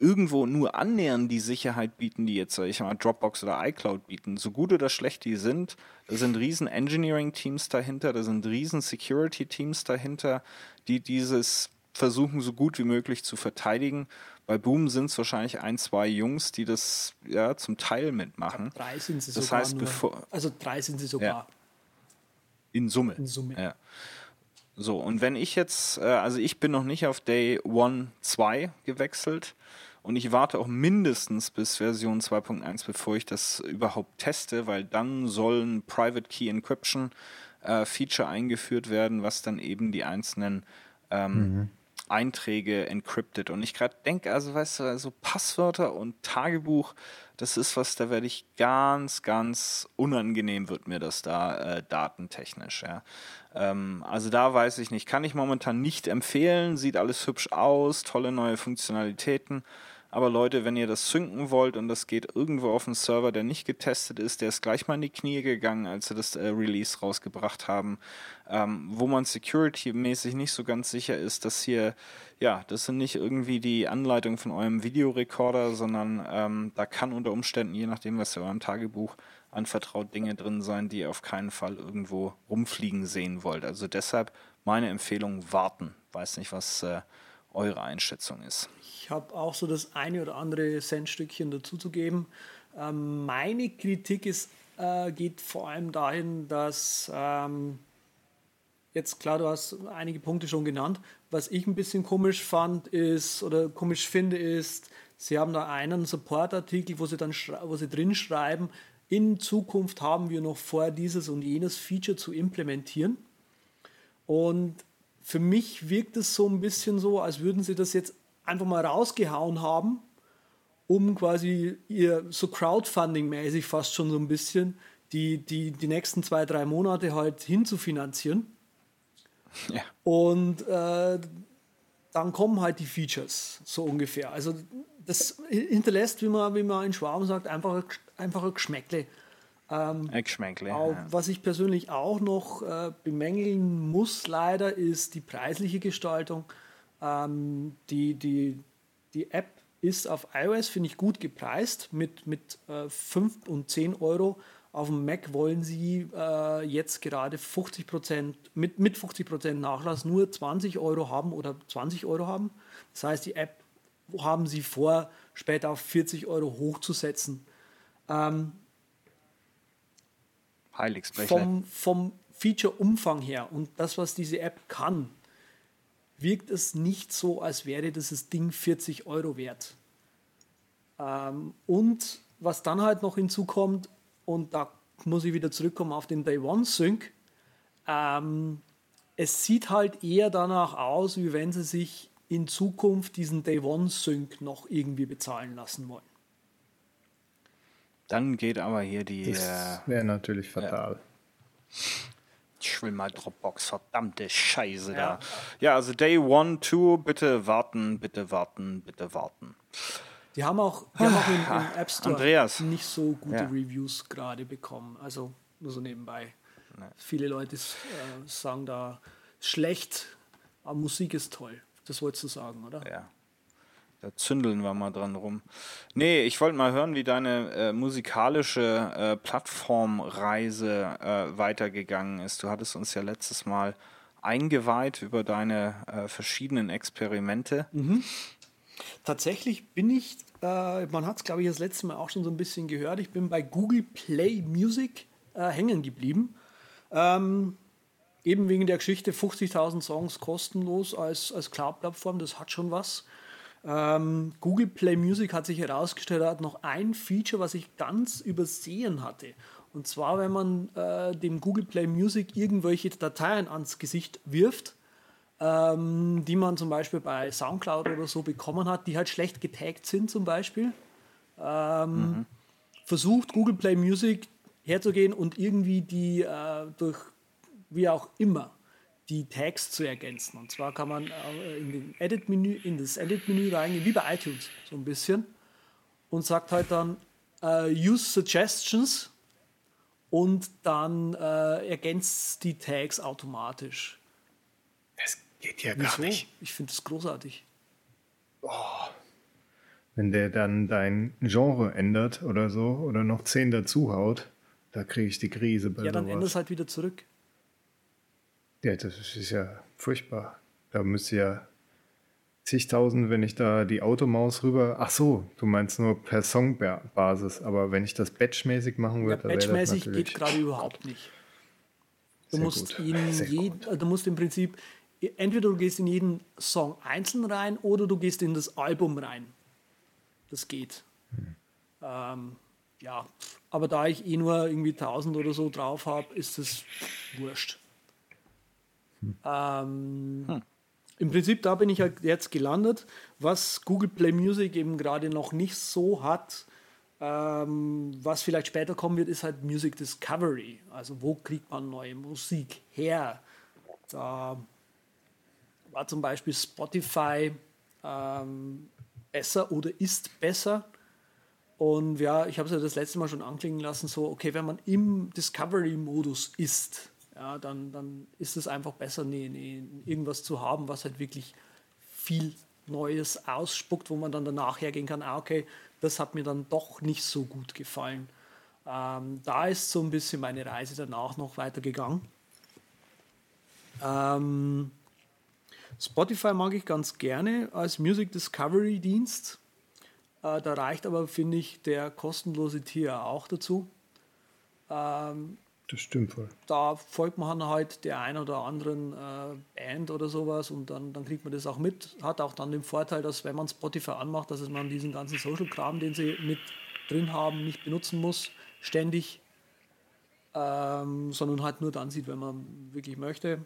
irgendwo nur annähernd die Sicherheit bieten, die jetzt, sag ich mal, Dropbox oder iCloud bieten. So gut oder schlecht die sind, da sind riesen Engineering-Teams dahinter, da sind riesen Security-Teams dahinter, die dieses versuchen, so gut wie möglich zu verteidigen. Bei Boom sind es wahrscheinlich ein, zwei Jungs, die das ja zum Teil mitmachen. Drei sind sie Das sogar. heißt, nur. bevor- also drei sind sie sogar. Ja. In Summe. In Summe. Ja. So, und wenn ich jetzt, äh, also ich bin noch nicht auf Day 1, 2 gewechselt und ich warte auch mindestens bis Version 2.1, bevor ich das überhaupt teste, weil dann soll ein Private Key Encryption äh, Feature eingeführt werden, was dann eben die einzelnen ähm, Einträge encrypted. Und ich gerade denke, also weißt du, also Passwörter und Tagebuch, das ist was, da werde ich ganz, ganz unangenehm wird mir das da äh, datentechnisch. Ja. Ähm, also da weiß ich nicht, kann ich momentan nicht empfehlen, sieht alles hübsch aus, tolle neue Funktionalitäten. Aber Leute, wenn ihr das synken wollt und das geht irgendwo auf einen Server, der nicht getestet ist, der ist gleich mal in die Knie gegangen, als sie das äh, Release rausgebracht haben, ähm, wo man security-mäßig nicht so ganz sicher ist, dass hier, ja, das sind nicht irgendwie die Anleitungen von eurem Videorekorder, sondern ähm, da kann unter Umständen, je nachdem, was ihr eurem Tagebuch anvertraut, Dinge drin sein, die ihr auf keinen Fall irgendwo rumfliegen sehen wollt. Also deshalb meine Empfehlung, warten. Weiß nicht, was äh, eure Einschätzung ist. Habe auch so das eine oder andere Centstückchen dazu zu geben. Ähm, meine Kritik ist, äh, geht vor allem dahin, dass ähm, jetzt klar, du hast einige Punkte schon genannt. Was ich ein bisschen komisch fand ist oder komisch finde ist, sie haben da einen Support-Artikel, wo sie dann wo sie drin schreiben, in Zukunft haben wir noch vor, dieses und jenes Feature zu implementieren. Und für mich wirkt es so ein bisschen so, als würden sie das jetzt einfach mal rausgehauen haben, um quasi ihr so Crowdfunding-mäßig fast schon so ein bisschen die, die, die nächsten zwei, drei Monate halt hinzufinanzieren. Ja. Und äh, dann kommen halt die Features, so ungefähr. Also das hinterlässt, wie man, wie man in Schwaben sagt, einfach, einfach ein Geschmäckle. Eckschmeckle. Auch, Ja. was ich persönlich auch noch äh, bemängeln muss, leider, ist die preisliche Gestaltung. Ähm, die, die, die App ist auf iOS, finde ich, gut gepreist mit, mit äh, 5 und 10 Euro. Auf dem Mac wollen sie äh, jetzt gerade 50% mit, mit 50% Nachlass nur 20 Euro haben oder 20 Euro haben. Das heißt, die App haben sie vor, später auf 40 Euro hochzusetzen. Heiligsblechle. vom, vom Feature-Umfang her und das, was diese App kann, wirkt es nicht so, als wäre dieses Ding 40 Euro wert. Ähm, und was dann halt noch hinzukommt, und da muss ich wieder zurückkommen auf den Day One Sync, ähm, es sieht halt eher danach aus, wie wenn sie sich in Zukunft diesen Day One Sync noch irgendwie bezahlen lassen wollen. Dann geht aber hier die. Äh, Das wäre natürlich fatal. Ich will mal Dropbox, verdammte Scheiße da. Ja, also Day One, Two, bitte warten, bitte warten, bitte warten. Die haben auch, die haben auch im, im App Store Andreas. nicht so gute Ja. Reviews gerade bekommen. Also nur so nebenbei. Viele Leute äh, sagen da schlecht, aber Musik ist toll. Das wolltest du sagen, oder? Ja. Da zündeln wir mal dran rum. Nee, ich wollte mal hören, wie deine äh, musikalische äh, Plattformreise äh, weitergegangen ist. Du hattest uns ja letztes Mal eingeweiht über deine äh, verschiedenen Experimente. Tatsächlich bin ich, äh, man hat es glaube ich das letzte Mal auch schon so ein bisschen gehört, ich bin bei Google Play Music äh, hängen geblieben. Ähm, eben wegen der Geschichte 50.000 Songs kostenlos als, als Cloud-Plattform, das hat schon was. Ähm, Google Play Music hat sich herausgestellt, hat noch ein Feature, was ich ganz übersehen hatte. Und zwar, wenn man äh, dem Google Play Music irgendwelche Dateien ans Gesicht wirft, ähm, die man zum Beispiel bei Soundcloud oder so bekommen hat, die halt schlecht getaggt sind zum Beispiel. Ähm, Versucht Google Play Music herzugehen und irgendwie die äh, durch, wie auch immer, die Tags zu ergänzen. Und zwar kann man äh, in, den Edit -Menü, in das Edit-Menü reingehen, wie bei iTunes so ein bisschen, und sagt halt dann äh, Use Suggestions und dann äh, ergänzt die Tags automatisch. Das geht ja gar Wieso? nicht. Ich finde das großartig. Wenn der dann dein Genre ändert oder so oder noch zehn dazu haut, da kriege ich die Krise bei Ja, dann ändert es halt wieder zurück. Ja, das ist ja furchtbar. Da müsste ja zigtausend, wenn ich da die Automaus rüber. Ach so, du meinst nur per Songbasis, aber wenn ich das batchmäßig machen Ja, würde, dann wäre das batchmäßig natürlich. geht gerade überhaupt nicht. Du Sehr musst, gut. in Sehr jed, äh, du musst im Prinzip, entweder du gehst in jeden Song einzeln rein oder du gehst in das Album rein. Das geht. Hm. Ähm, ja, aber da ich eh nur irgendwie 1000 oder so drauf habe, ist es wurscht. Hm. Ähm, Im Prinzip, da bin ich halt jetzt gelandet, was Google Play Music eben gerade noch nicht so hat. Ähm, was vielleicht später kommen wird, ist halt Music Discovery. Also wo kriegt man neue Musik her? Da war zum Beispiel Spotify ähm, besser oder ist besser. Und ja, ich habe es ja das letzte Mal schon anklingen lassen, so, okay, wenn man im Discovery-Modus ist, ja, dann, dann ist es einfach besser, nee, nee, irgendwas zu haben, was halt wirklich viel Neues ausspuckt, wo man dann danach hergehen kann, ah, okay, das hat mir dann doch nicht so gut gefallen. Ähm, da ist so ein bisschen meine Reise danach noch weitergegangen. Ähm, Spotify mag ich ganz gerne als Music Discovery Dienst. Äh, da reicht aber, finde ich, der kostenlose Tier auch dazu. Ähm, Das stimmt voll. da folgt man halt der ein oder anderen äh, Band oder sowas und dann, dann kriegt man das auch mit. Hat auch dann den Vorteil, dass wenn man Spotify anmacht, dass es man diesen ganzen Social-Kram, den sie mit drin haben, nicht benutzen muss, ständig, ähm, sondern halt nur dann sieht, wenn man wirklich möchte.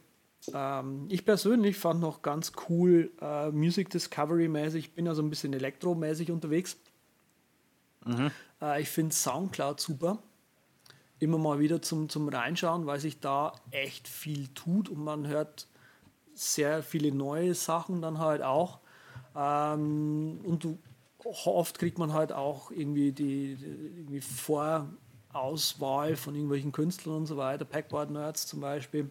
Ähm, ich persönlich fand noch ganz cool äh, Music Discovery mäßig, ich bin also ein bisschen elektromäßig unterwegs. Äh, ich finde Soundcloud super immer mal wieder zum, zum Reinschauen, weil sich da echt viel tut und man hört sehr viele neue Sachen dann halt auch. Ähm, und du, oft kriegt man halt auch irgendwie die, die irgendwie Vorauswahl von irgendwelchen Künstlern und so weiter, Packboard Nerds zum Beispiel.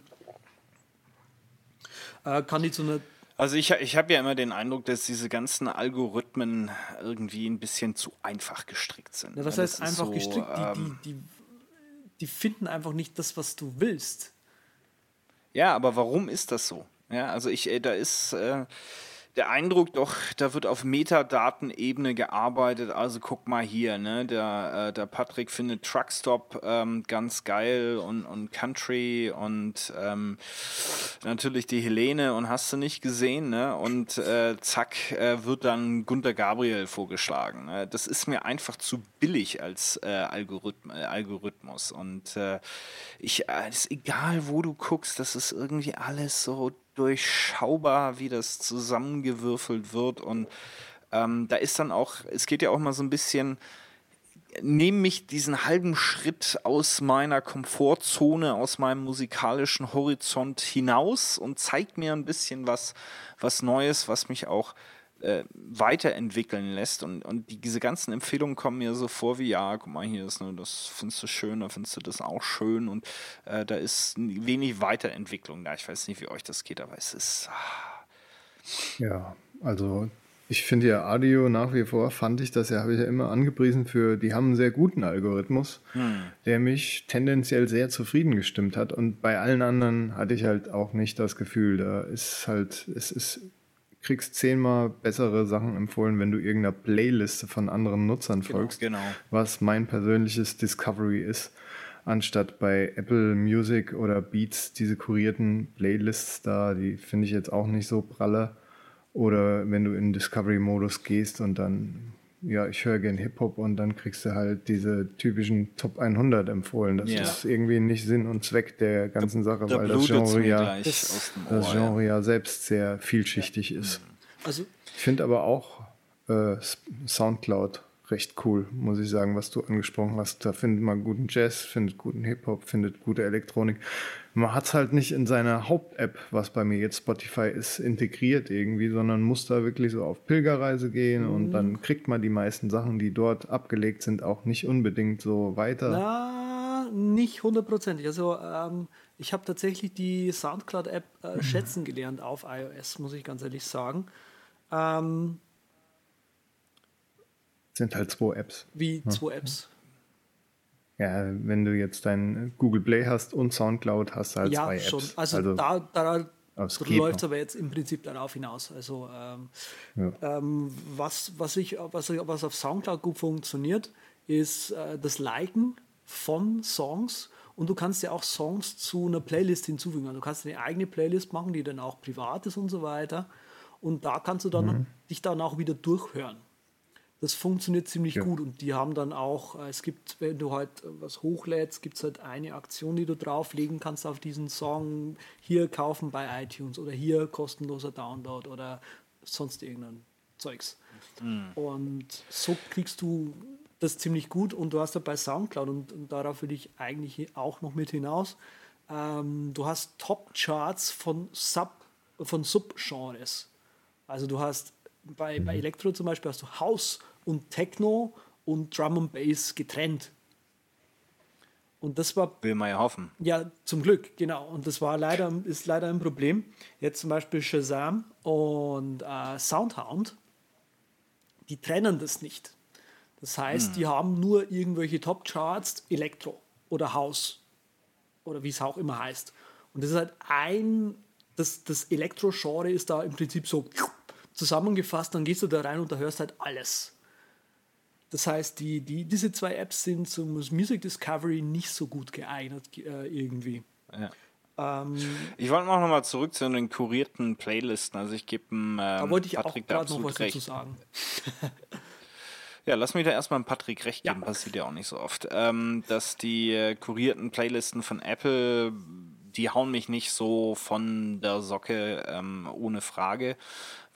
Äh, kann die zu einer Also ich, ich habe ja immer den Eindruck, dass diese ganzen Algorithmen irgendwie ein bisschen zu einfach gestrickt sind. Ja, Ja, heißt das einfach so, gestrickt? Die, ähm, die, die, die finden einfach nicht das, was du willst. Ja, aber warum ist das so? Ja, also ich, da ist äh, der Eindruck doch, da wird auf Metadatenebene gearbeitet. Also guck mal hier, ne, der, äh, der Patrick findet Truckstop ähm, ganz geil und, und Country und ähm, natürlich die Helene und hast du nicht gesehen, ne? Und äh, zack, äh, wird dann Gunter Gabriel vorgeschlagen. Ne? Das ist mir einfach zu billig als äh, Algorithм, äh, Algorithmus. Und äh, ich, ist egal, wo du guckst, das ist irgendwie alles so durchschaubar, wie das zusammengewürfelt wird. Und ähm, da ist dann auch, es geht ja auch mal so ein bisschen, nehme mich diesen halben Schritt aus meiner Komfortzone, aus meinem musikalischen Horizont hinaus und zeigt mir ein bisschen was, was Neues, was mich auch äh, weiterentwickeln lässt. Und, und die, diese ganzen Empfehlungen kommen mir so vor wie, ja, guck mal, hier ist nur das findest du schön, da findest du das auch schön. Und äh, da ist wenig Weiterentwicklung da. Ich weiß nicht, wie euch das geht, aber es ist. ah, Ja, also ich finde ja Audio nach wie vor, fand ich das ja, habe ich ja immer angepriesen für, die haben einen sehr guten Algorithmus, der mich tendenziell sehr zufrieden gestimmt hat. Und bei allen anderen hatte ich halt auch nicht das Gefühl, da ist halt, es ist, kriegst zehnmal bessere Sachen empfohlen, wenn du irgendeiner Playliste von anderen Nutzern folgst, genau. was mein persönliches Discovery ist, anstatt bei Apple Music oder Beats diese kurierten Playlists da, die finde ich jetzt auch nicht so pralle. Oder wenn du in Discovery-Modus gehst und dann, ja, ich höre gern Hip-Hop und dann kriegst du halt diese typischen Top 100 empfohlen. Das Ja. ist irgendwie nicht Sinn und Zweck der ganzen Sache, Da weil das Genre ja, das- das ja. Genre ja selbst sehr vielschichtig ist. Also Ich finde aber auch äh, Soundcloud recht cool, muss ich sagen, was du angesprochen hast. Da findet man guten Jazz, findet guten Hip-Hop, findet gute Elektronik. Man hat es halt nicht in seiner Haupt-App, was bei mir jetzt Spotify ist, integriert irgendwie, sondern muss da wirklich so auf Pilgerreise gehen und dann kriegt man die meisten Sachen, die dort abgelegt sind, auch nicht unbedingt so weiter. Na, nicht hundertprozentig. Also ähm, ich habe tatsächlich die Soundcloud-App äh, schätzen gelernt auf iOS, muss ich ganz ehrlich sagen. Ähm, sind halt zwei Apps. wie zwei Apps. Ja, wenn du jetzt dein Google Play hast und Soundcloud, hast du halt ja, zwei Apps. schon. Also, da, da so läuft es aber jetzt im Prinzip darauf hinaus. Also ähm, ja. ähm, was, was, ich, was, was auf Soundcloud gut funktioniert, ist äh, das Liken von Songs und du kannst ja auch Songs zu einer Playlist hinzufügen. Also du kannst eine eigene Playlist machen, die dann auch privat ist und so weiter. Und da kannst du dann mhm. dich dann auch wieder durchhören. Das funktioniert ziemlich ja. gut und die haben dann auch, äh, es gibt, wenn du halt was hochlädst, gibt es halt eine Aktion, die du drauflegen kannst auf diesen Song, hier kaufen bei iTunes oder hier kostenloser Download oder sonst irgendein Zeugs. Mhm. Und so kriegst du das ziemlich gut und du hast da bei Soundcloud und, und darauf will ich eigentlich auch noch mit hinaus. Ähm, du hast Top-Charts von Sub, von Subgenres. Also du hast bei, bei mhm. Elektro zum Beispiel hast du House und Techno und Drum and Bass getrennt. Und das war. Will man ja hoffen. Ja, zum Glück, genau. Und das war leider, ist leider ein Problem. Jetzt zum Beispiel Shazam und äh, Soundhound, die trennen das nicht. Das heißt, hm. die haben nur irgendwelche Top-Charts, Elektro oder House oder wie es auch immer heißt. Und das ist halt ein, das, das Elektro-Genre ist da im Prinzip so zusammengefasst, dann gehst du da rein und da hörst halt alles. Das heißt, die, die, diese zwei Apps sind zum Music Discovery nicht so gut geeignet äh, irgendwie. Ja. Ähm, ich wollte noch mal zurück zu den kurierten Playlisten. Also ich gebe ähm, Da wollte ich Patrick auch gerade noch was recht. dazu sagen. Ja, lass mich da erstmal Patrick recht geben, ja. passiert ja auch nicht so oft. Ähm, dass die äh, kurierten Playlisten von Apple, die hauen mich nicht so von der Socke, ähm, ohne Frage.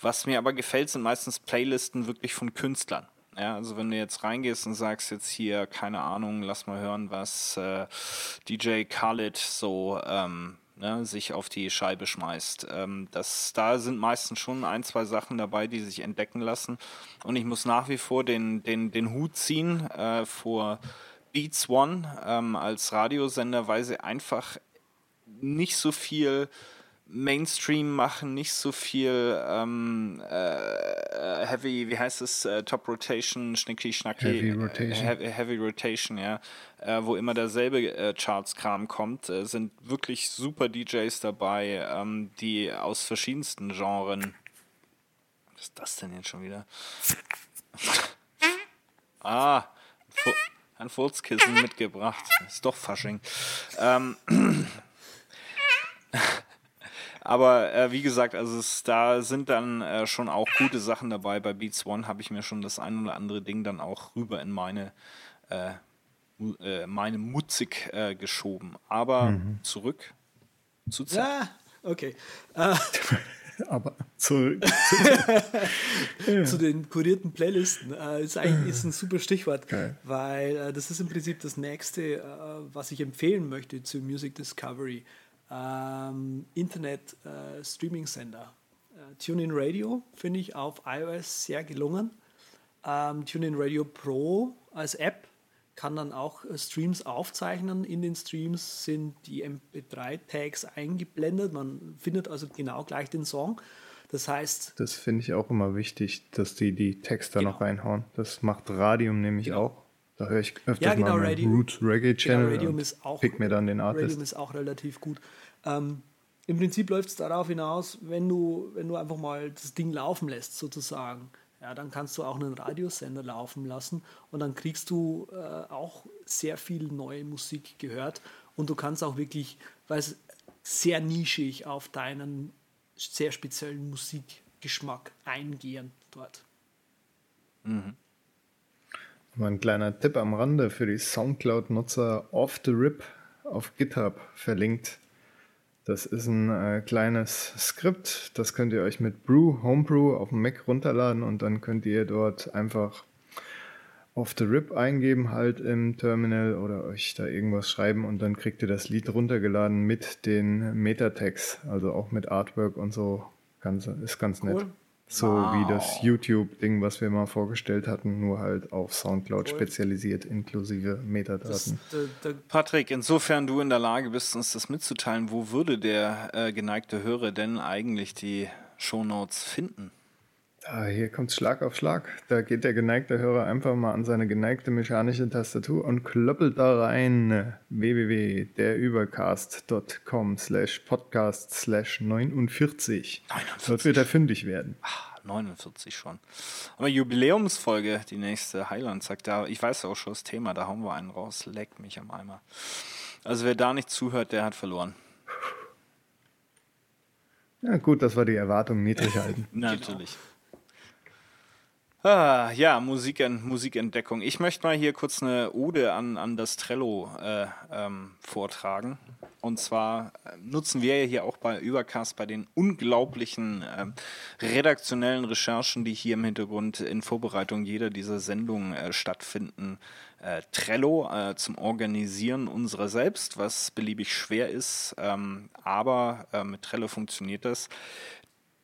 Was mir aber gefällt, sind meistens Playlisten wirklich von Künstlern. Ja, also wenn du jetzt reingehst und sagst jetzt hier, keine Ahnung, lass mal hören, was äh, DJ Khaled so ähm, ne, sich auf die Scheibe schmeißt. Ähm, das, da sind meistens schon ein, zwei Sachen dabei, die sich entdecken lassen. Und ich muss nach wie vor den, den, den Hut ziehen äh, vor Beats One ähm, als Radiosender, weil sie einfach nicht so viel Mainstream machen, nicht so viel ähm, äh, Heavy, wie heißt es, äh, Top Rotation, Schnicki Schnacki, Heavy Rotation, Heavy, Heavy Rotation ja, äh, wo immer derselbe äh, Charts-Kram kommt, äh, sind wirklich super DJs dabei, ähm, die aus verschiedensten Genren. Was ist das denn jetzt schon wieder? ah, ein Furzkissen mitgebracht. Ist doch Fasching. Ähm, Aber äh, wie gesagt, also es, da sind dann äh, schon auch gute Sachen dabei. Bei Beats One habe ich mir schon das ein oder andere Ding dann auch rüber in meine, äh, äh meine Mutzig äh, geschoben. Aber mhm. zurück zu Zeit. Ja, okay. Äh, Aber zurück zu, zu den kurierten Playlisten äh, ist eigentlich ist ein super Stichwort, okay. weil äh, das ist im Prinzip das nächste, äh, was ich empfehlen möchte zu Music Discovery ähm, Internet-Streaming-Sender. Äh, äh, TuneIn Radio finde ich auf iOS sehr gelungen. Ähm, TuneIn Radio Pro als App kann dann auch äh, Streams aufzeichnen. In den Streams sind die MP3-Tags eingeblendet. Man findet also genau gleich den Song. Das heißt. Das finde ich auch immer wichtig, dass die die Texte genau. noch reinhauen. Das macht Radium nämlich genau. auch. Da höre ich öfters ja, genau, mal Radio, Roots Reggae genau, Channel. Genau, Radium ist auch, pick mir dann den Artist. Radium ist auch relativ gut. Ähm, Im Prinzip läuft es darauf hinaus, wenn du, wenn du einfach mal das Ding laufen lässt, sozusagen, ja, dann kannst du auch einen Radiosender laufen lassen und dann kriegst du äh, auch sehr viel neue Musik gehört und du kannst auch wirklich, weil es sehr nischig auf deinen sehr speziellen Musikgeschmack eingehen dort. Mhm. Mal ein kleiner Tipp am Rande für die Soundcloud-Nutzer Off the Rip auf GitHub verlinkt. Das ist ein äh, kleines Skript, das könnt ihr euch mit Brew, Homebrew auf dem Mac runterladen und dann könnt ihr dort einfach Off the Rip eingeben halt im Terminal oder euch da irgendwas schreiben und dann kriegt ihr das Lied runtergeladen mit den Metatext, also auch mit Artwork und so. Ganz, ist ganz cool. nett. So wow. wie das YouTube-Ding, was wir mal vorgestellt hatten, nur halt auf Soundcloud cool. spezialisiert, inklusive Metadaten. Das, der, der Patrick, insofern du in der Lage bist, uns das mitzuteilen, wo würde der äh, geneigte Hörer denn eigentlich die Shownotes finden? Ah, hier kommt Schlag auf Schlag. Da geht der geneigte Hörer einfach mal an seine geneigte mechanische Tastatur und klöppelt da rein www.derübercast.com slash podcast slash 49. 49. Dort wird er fündig werden. Ach, 49 schon. Aber Jubiläumsfolge, die nächste Highland sagt da, ich weiß auch schon das Thema, da hauen wir einen raus. Leck mich am Eimer. Also wer da nicht zuhört, der hat verloren. Ja, gut, dass wir die Erwartungen niedrig halten. Natürlich. Ah, ja, Musik, Musikentdeckung. Ich möchte mal hier kurz eine Ode an, an das Trello äh, ähm, vortragen. Und zwar äh, nutzen wir ja hier auch bei Übercast bei den unglaublichen äh, redaktionellen Recherchen, die hier im Hintergrund in Vorbereitung jeder dieser Sendungen äh, stattfinden. Äh, Trello äh, zum Organisieren unserer selbst, was beliebig schwer ist, ähm, aber mit Trello funktioniert das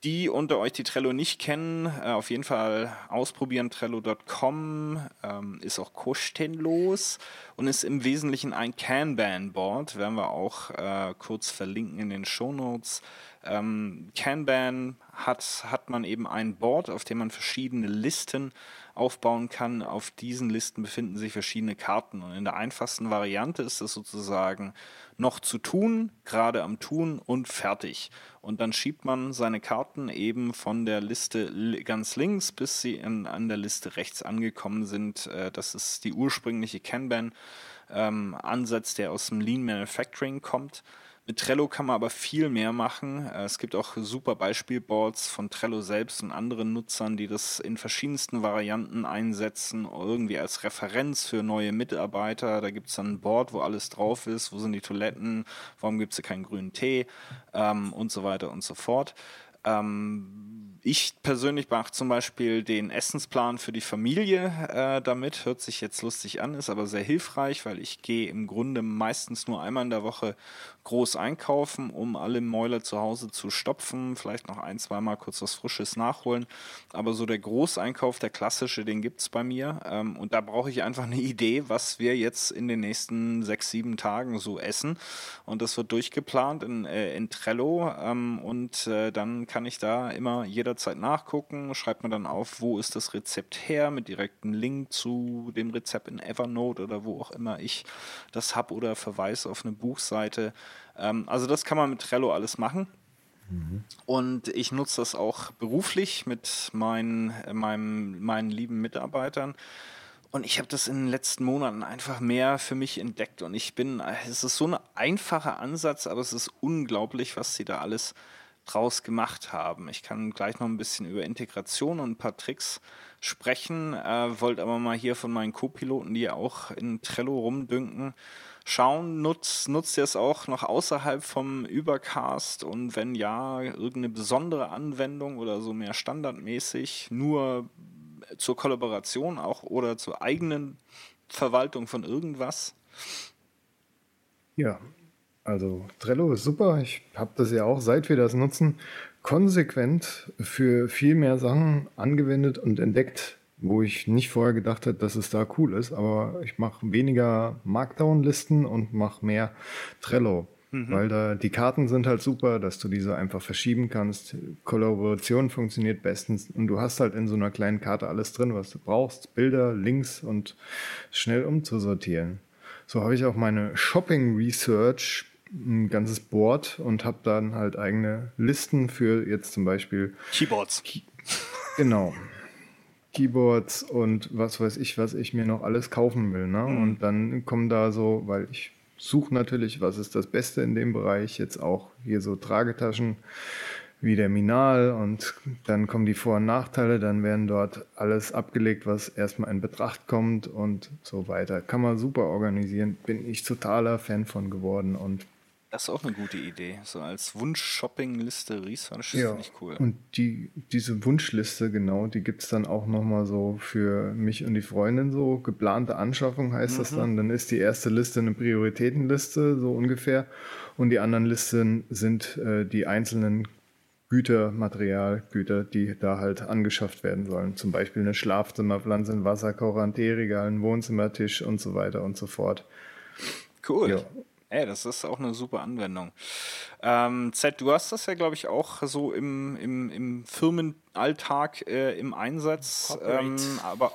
die unter euch, die Trello nicht kennen, äh, auf jeden Fall ausprobieren. Trello.com ähm, ist auch kostenlos und ist im Wesentlichen ein Kanban-Board. Werden wir auch äh, kurz verlinken in den Show Notes. Ähm, Kanban hat, hat man eben ein Board, auf dem man verschiedene Listen aufbauen kann. Auf diesen Listen befinden sich verschiedene Karten. Und in der einfachsten Variante ist es sozusagen noch zu tun, gerade am Tun und fertig. Und dann schiebt man seine Karten eben von der Liste ganz links, bis sie in, an der Liste rechts angekommen sind. Äh, das ist die ursprüngliche Kanban-Ansatz, ähm, der aus dem Lean Manufacturing kommt. Mit Trello kann man aber viel mehr machen. Äh, es gibt auch super Beispielboards von Trello selbst und anderen Nutzern, die das in verschiedensten Varianten einsetzen, irgendwie als Referenz für neue Mitarbeiter. Da gibt es dann ein Board, wo alles drauf ist. Wo sind die Toiletten? Warum gibt es hier keinen grünen Tee? Ähm, und so weiter und so fort. Ähm, ich persönlich mache zum Beispiel den Essensplan für die Familie äh, damit. Hört sich jetzt lustig an, ist aber sehr hilfreich, weil ich gehe im Grunde meistens nur einmal in der Woche groß einkaufen, um alle Mäuler zu Hause zu stopfen. Vielleicht noch ein, zweimal kurz was Frisches nachholen. Aber so der Großeinkauf, der klassische, den gibt es bei mir. Ähm, und da brauche ich einfach eine Idee, was wir jetzt in den nächsten sechs, sieben Tagen so essen. Und das wird durchgeplant in, äh, in Trello. Ähm, und äh, dann kann ich da immer jeder jederzeit nachgucken, schreibt mir dann auf, wo ist das Rezept her, mit direktem Link zu dem Rezept in Evernote oder wo auch immer ich das habe oder Verweis auf eine Buchseite. Ähm, also das kann man mit Trello alles machen. Und ich nutze das auch beruflich mit meinen, meinem, meinen lieben Mitarbeitern. Und ich habe das in den letzten Monaten einfach mehr für mich entdeckt. Und ich bin, es ist so ein einfacher Ansatz, aber es ist unglaublich, was sie da alles draus gemacht haben. Ich kann gleich noch ein bisschen über Integration und ein paar Tricks sprechen, äh, wollte aber mal hier von meinen Co-Piloten, die ja auch in Trello rumdünken, schauen, nutzt, nutzt ihr es auch noch außerhalb vom Übercast und wenn ja, irgendeine besondere Anwendung oder so mehr standardmäßig, nur zur Kollaboration auch oder zur eigenen Verwaltung von irgendwas? Ja, also Trello ist super. Ich habe das ja auch, seit wir das nutzen, konsequent für viel mehr Sachen angewendet und entdeckt, wo ich nicht vorher gedacht hätte, dass es da cool ist. Aber ich mache weniger Markdown-Listen und mache mehr Trello. Mhm. Weil da die Karten sind halt super, dass du diese einfach verschieben kannst. Kollaboration funktioniert bestens und du hast halt in so einer kleinen Karte alles drin, was du brauchst. Bilder, Links und schnell umzusortieren. So habe ich auch meine Shopping Research ein ganzes Board und habe dann halt eigene Listen für jetzt zum Beispiel Keyboards. Key genau. Keyboards und was weiß ich, was ich mir noch alles kaufen will. Ne? Mhm. Und dann kommen da so, weil ich suche natürlich, was ist das Beste in dem Bereich, jetzt auch hier so Tragetaschen wie der Minal und dann kommen die Vor- und Nachteile, dann werden dort alles abgelegt, was erstmal in Betracht kommt und so weiter. Kann man super organisieren, bin ich totaler Fan von geworden und das ist auch eine gute Idee. So als Wunsch-Shopping-Liste Research, ja, finde ich cool. Und die, diese Wunschliste, genau, die gibt es dann auch nochmal so für mich und die Freundin so. Geplante Anschaffung heißt mhm. das dann. Dann ist die erste Liste eine Prioritätenliste, so ungefähr. Und die anderen Listen sind äh, die einzelnen Güter, Materialgüter, die da halt angeschafft werden sollen. Zum Beispiel eine Schlafzimmerpflanze, ein Wasserkocher, ein Teeregal, ein Wohnzimmertisch und so weiter und so fort. Cool. Ja. Ey, das ist auch eine super Anwendung. Ähm, Z, du hast das ja, glaube ich, auch so im, im, im Firmenalltag äh, im Einsatz, ähm, aber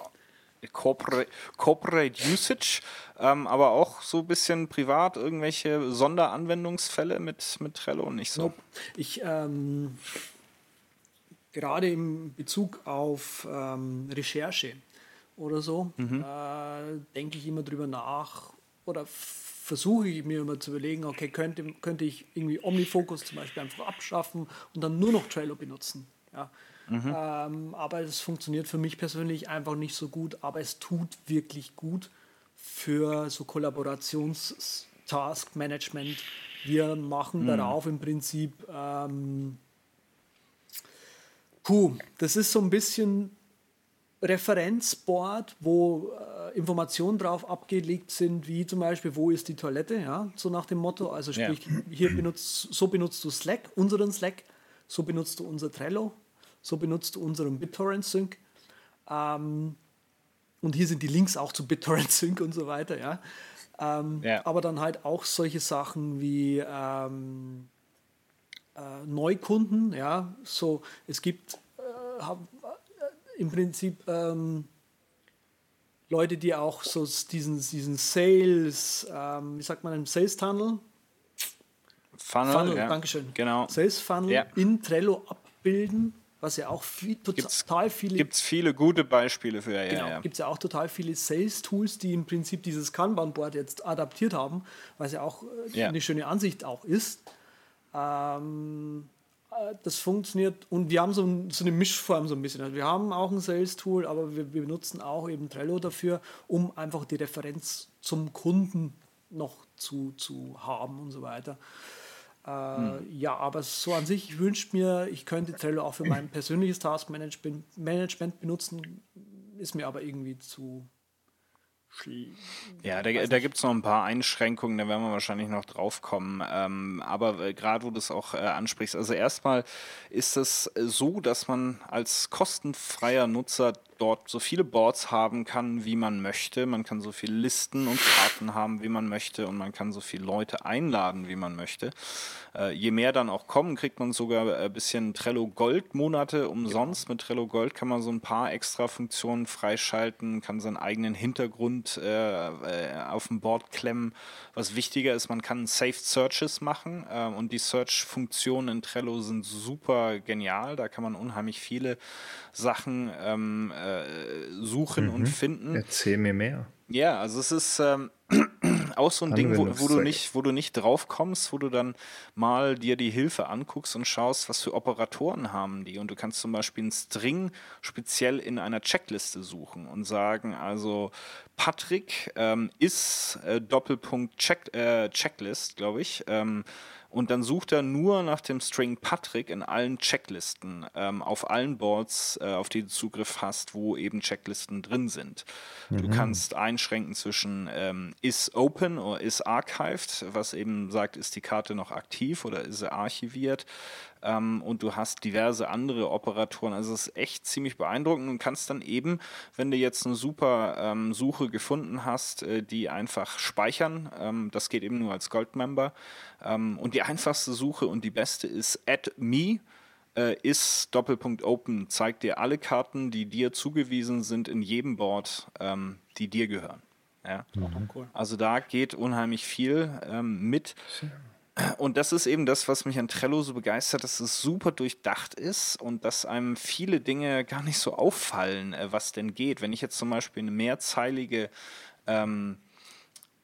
Corporate, Corporate Usage, ähm, aber auch so ein bisschen privat irgendwelche Sonderanwendungsfälle mit, mit Trello nicht so. Nope. Ich ähm, gerade im Bezug auf ähm, Recherche oder so mhm. äh, denke ich immer drüber nach oder versuche ich mir immer zu überlegen, okay, könnte, könnte ich irgendwie Omnifocus zum Beispiel einfach abschaffen und dann nur noch Trello benutzen. Ja. Mhm. Ähm, aber es funktioniert für mich persönlich einfach nicht so gut, aber es tut wirklich gut für so Kollaborations-Task-Management. Wir machen mhm. darauf im Prinzip, ähm, puh, das ist so ein bisschen Referenzboard, wo äh, Informationen drauf abgelegt sind, wie zum Beispiel, wo ist die Toilette, ja, so nach dem Motto. Also sprich, ja. hier benutzt, so benutzt du Slack, unseren Slack, so benutzt du unser Trello, so benutzt du unseren BitTorrent Sync. Ähm, und hier sind die Links auch zu BitTorrent Sync und so weiter, ja. Ähm, ja. Aber dann halt auch solche Sachen wie ähm, äh, Neukunden, ja. So, es gibt äh, im Prinzip ähm, Leute, die auch so diesen, diesen Sales, ähm, wie sagt man, einen Sales Tunnel? Funnel, Funnel ja. Dankeschön. Genau. Sales Funnel ja. in Trello abbilden, was ja auch viel, total viele. Gibt es viele gute Beispiele für, ja. Genau, ja. gibt es ja auch total viele Sales-Tools, die im Prinzip dieses Kanban-Board jetzt adaptiert haben, was ja auch äh, eine schöne Ansicht auch ist. Ähm, äh, das funktioniert und wir haben so, ein, so, eine Mischform so ein bisschen. Also wir haben auch ein Sales-Tool, aber wir, wir, benutzen auch eben Trello dafür, um einfach die Referenz zum Kunden noch zu, zu haben und so weiter. Äh, hm. Ja, aber so an sich, ich wünsche mir, ich könnte Trello auch für mein persönliches Taskmanagement benutzen, ist mir aber irgendwie zu, ja, da, da gibt es noch ein paar Einschränkungen, da werden wir wahrscheinlich noch drauf kommen. Ähm, aber äh, gerade wo du es auch äh, ansprichst, also erstmal ist es so, dass man als kostenfreier Nutzer dort so viele Boards haben kann, wie man möchte. Man kann so viele Listen und Karten haben, wie man möchte und man kann so viele Leute einladen, wie man möchte. Äh, je mehr dann auch kommen, kriegt man sogar ein bisschen Trello Gold Monate umsonst. Genau. Mit Trello Gold kann man so ein paar extra Funktionen freischalten, kann seinen eigenen Hintergrund äh, äh, auf dem Board klemmen. Was wichtiger ist, man kann Saved Searches machen äh, und die Search-Funktionen in Trello sind super genial. Da kann man unheimlich viele Sachen ähm, äh, suchen mhm. und finden. Erzähl mir mehr. Ja, also es ist ähm, auch so ein Ding, wo, wo, du nicht, wo du nicht drauf kommst, wo du dann mal dir die Hilfe anguckst und schaust, was für Operatoren haben die. Und du kannst zum Beispiel einen String speziell in einer Checkliste suchen und sagen, also Patrick ähm, ist äh, Doppelpunkt Check, äh, Checklist, glaube ich. Ähm, und dann sucht er nur nach dem String Patrick in allen Checklisten, ähm, auf allen Boards, äh, auf die du Zugriff hast, wo eben Checklisten drin sind. Mhm. Du kannst einschränken zwischen ähm, is open oder is archived, was eben sagt, ist die Karte noch aktiv oder ist sie archiviert. Ähm, und du hast diverse andere Operatoren. Also es ist echt ziemlich beeindruckend und kannst dann eben, wenn du jetzt eine super ähm, Suche gefunden hast, äh, die einfach speichern. Ähm, das geht eben nur als Goldmember. Ähm, und die einfachste Suche und die beste ist add me äh, ist Doppelpunkt Open, zeigt dir alle Karten, die dir zugewiesen sind in jedem Board, ähm, die dir gehören. Ja. Mhm. Also da geht unheimlich viel ähm, mit. Und das ist eben das, was mich an Trello so begeistert, dass es super durchdacht ist und dass einem viele Dinge gar nicht so auffallen, äh, was denn geht. Wenn ich jetzt zum Beispiel eine mehrzeilige ähm,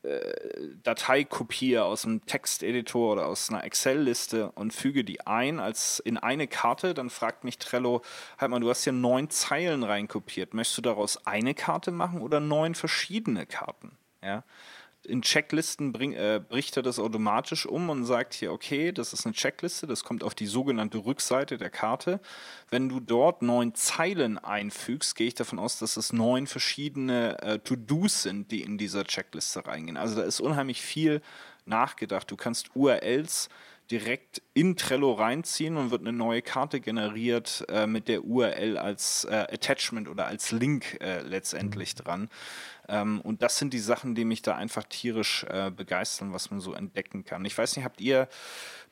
äh, Datei kopiere aus einem Texteditor oder aus einer Excel-Liste und füge die ein als in eine Karte, dann fragt mich Trello, halt mal, du hast hier neun Zeilen reinkopiert. Möchtest du daraus eine Karte machen oder neun verschiedene Karten? Ja in Checklisten bring, äh, bricht er das automatisch um und sagt hier, okay, das ist eine Checkliste, das kommt auf die sogenannte Rückseite der Karte. Wenn du dort neun Zeilen einfügst, gehe ich davon aus, dass es neun verschiedene äh, To-Dos sind, die in dieser Checkliste reingehen. Also da ist unheimlich viel nachgedacht. Du kannst URLs direkt in Trello reinziehen und wird eine neue Karte generiert äh, mit der URL als äh, Attachment oder als Link äh, letztendlich mhm. dran. Ähm, und das sind die Sachen, die mich da einfach tierisch äh, begeistern, was man so entdecken kann. Ich weiß nicht, habt ihr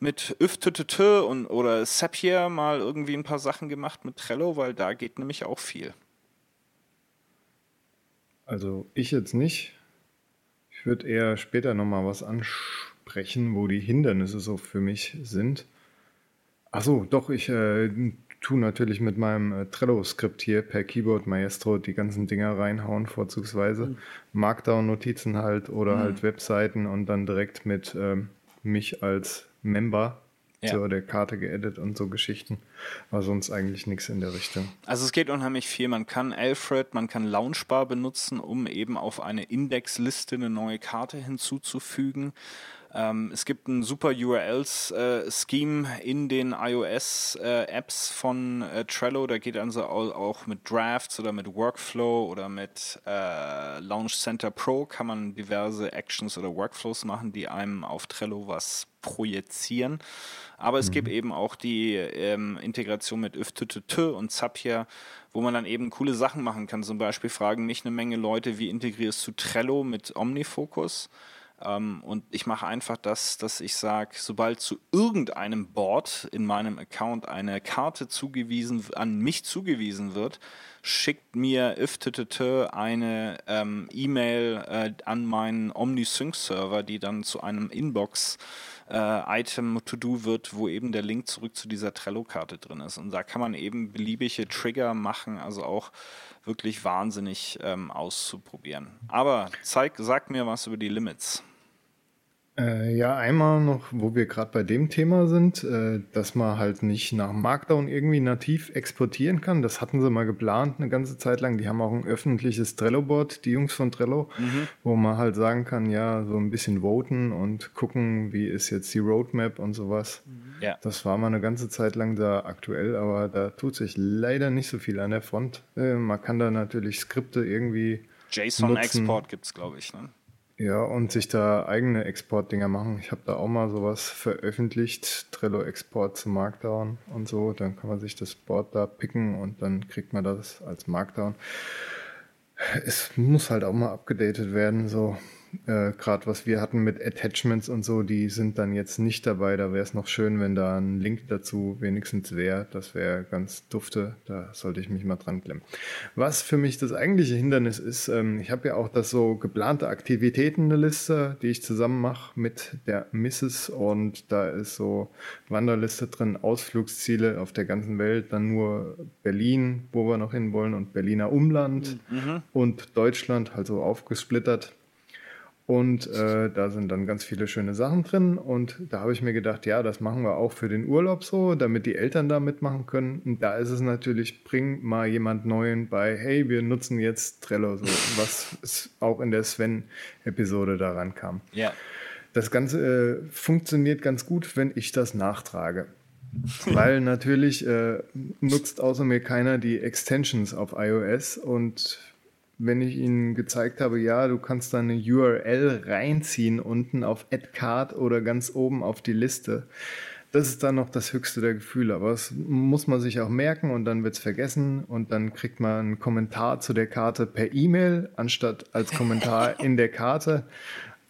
mit Üftütütü und oder Zapier mal irgendwie ein paar Sachen gemacht mit Trello, weil da geht nämlich auch viel. Also ich jetzt nicht. Ich würde eher später nochmal was ansprechen, wo die Hindernisse so für mich sind. Achso, doch, ich äh, tue natürlich mit meinem äh, Trello-Skript hier per Keyboard Maestro die ganzen Dinger reinhauen, vorzugsweise. Mhm. Markdown-Notizen halt oder mhm. halt Webseiten und dann direkt mit ähm, mich als Member ja. zu der Karte geedit und so Geschichten. Aber sonst eigentlich nichts in der Richtung. Also es geht unheimlich viel. Man kann Alfred, man kann Launchbar benutzen, um eben auf eine Indexliste eine neue Karte hinzuzufügen. Ähm, es gibt ein super URLs-Scheme äh, in den iOS-Apps äh, von äh, Trello. Da geht also auch mit Drafts oder mit Workflow oder mit äh, Launch Center Pro kann man diverse Actions oder Workflows machen, die einem auf Trello was projizieren. Aber es mhm. gibt eben auch die ähm, Integration mit Üftütütü und Zapier, wo man dann eben coole Sachen machen kann. Zum Beispiel fragen mich eine Menge Leute, wie integrierst du Trello mit OmniFocus? Ähm, und ich mache einfach das, dass ich sage, sobald zu irgendeinem Board in meinem Account eine Karte zugewiesen, an mich zugewiesen wird, schickt mir ifttt eine ähm, E-Mail äh, an meinen OmniSync-Server, die dann zu einem Inbox äh, Item To-Do wird, wo eben der Link zurück zu dieser Trello-Karte drin ist. Und da kann man eben beliebige Trigger machen, also auch wirklich wahnsinnig ähm, auszuprobieren. Aber zeig, sag mir was über die Limits. Äh, ja, einmal noch, wo wir gerade bei dem Thema sind, äh, dass man halt nicht nach Markdown irgendwie nativ exportieren kann. Das hatten sie mal geplant eine ganze Zeit lang. Die haben auch ein öffentliches Trello-Board, die Jungs von Trello, mhm. wo man halt sagen kann, ja, so ein bisschen voten und gucken, wie ist jetzt die Roadmap und sowas. Mhm. Ja. Das war mal eine ganze Zeit lang da aktuell, aber da tut sich leider nicht so viel an der Front. Äh, man kann da natürlich Skripte irgendwie. JSON-Export gibt es, glaube ich, ne? Ja, und sich da eigene Exportdinger machen. Ich habe da auch mal sowas veröffentlicht, Trello-Export zu Markdown und so. Dann kann man sich das Board da picken und dann kriegt man das als Markdown. Es muss halt auch mal abgedatet werden, so äh, gerade was wir hatten mit Attachments und so, die sind dann jetzt nicht dabei. Da wäre es noch schön, wenn da ein Link dazu wenigstens wäre. Das wäre ganz dufte. Da sollte ich mich mal dran klemmen. Was für mich das eigentliche Hindernis ist, ähm, ich habe ja auch das so geplante Aktivitäten eine Liste, die ich zusammen mache mit der Mrs. Und da ist so Wanderliste drin, Ausflugsziele auf der ganzen Welt, dann nur Berlin, wo wir noch hin wollen und Berliner Umland mhm. und Deutschland, also aufgesplittert. Und äh, da sind dann ganz viele schöne Sachen drin. Und da habe ich mir gedacht, ja, das machen wir auch für den Urlaub so, damit die Eltern da mitmachen können. Und da ist es natürlich, bring mal jemand Neuen bei, hey, wir nutzen jetzt Trello, so, was auch in der Sven-Episode daran kam. Ja. Das Ganze äh, funktioniert ganz gut, wenn ich das nachtrage. Weil natürlich äh, nutzt außer mir keiner die Extensions auf iOS und wenn ich Ihnen gezeigt habe, ja, du kannst da eine URL reinziehen unten auf Add Card oder ganz oben auf die Liste. Das ist dann noch das höchste der Gefühle, aber das muss man sich auch merken und dann wird es vergessen und dann kriegt man einen Kommentar zu der Karte per E-Mail anstatt als Kommentar in der Karte.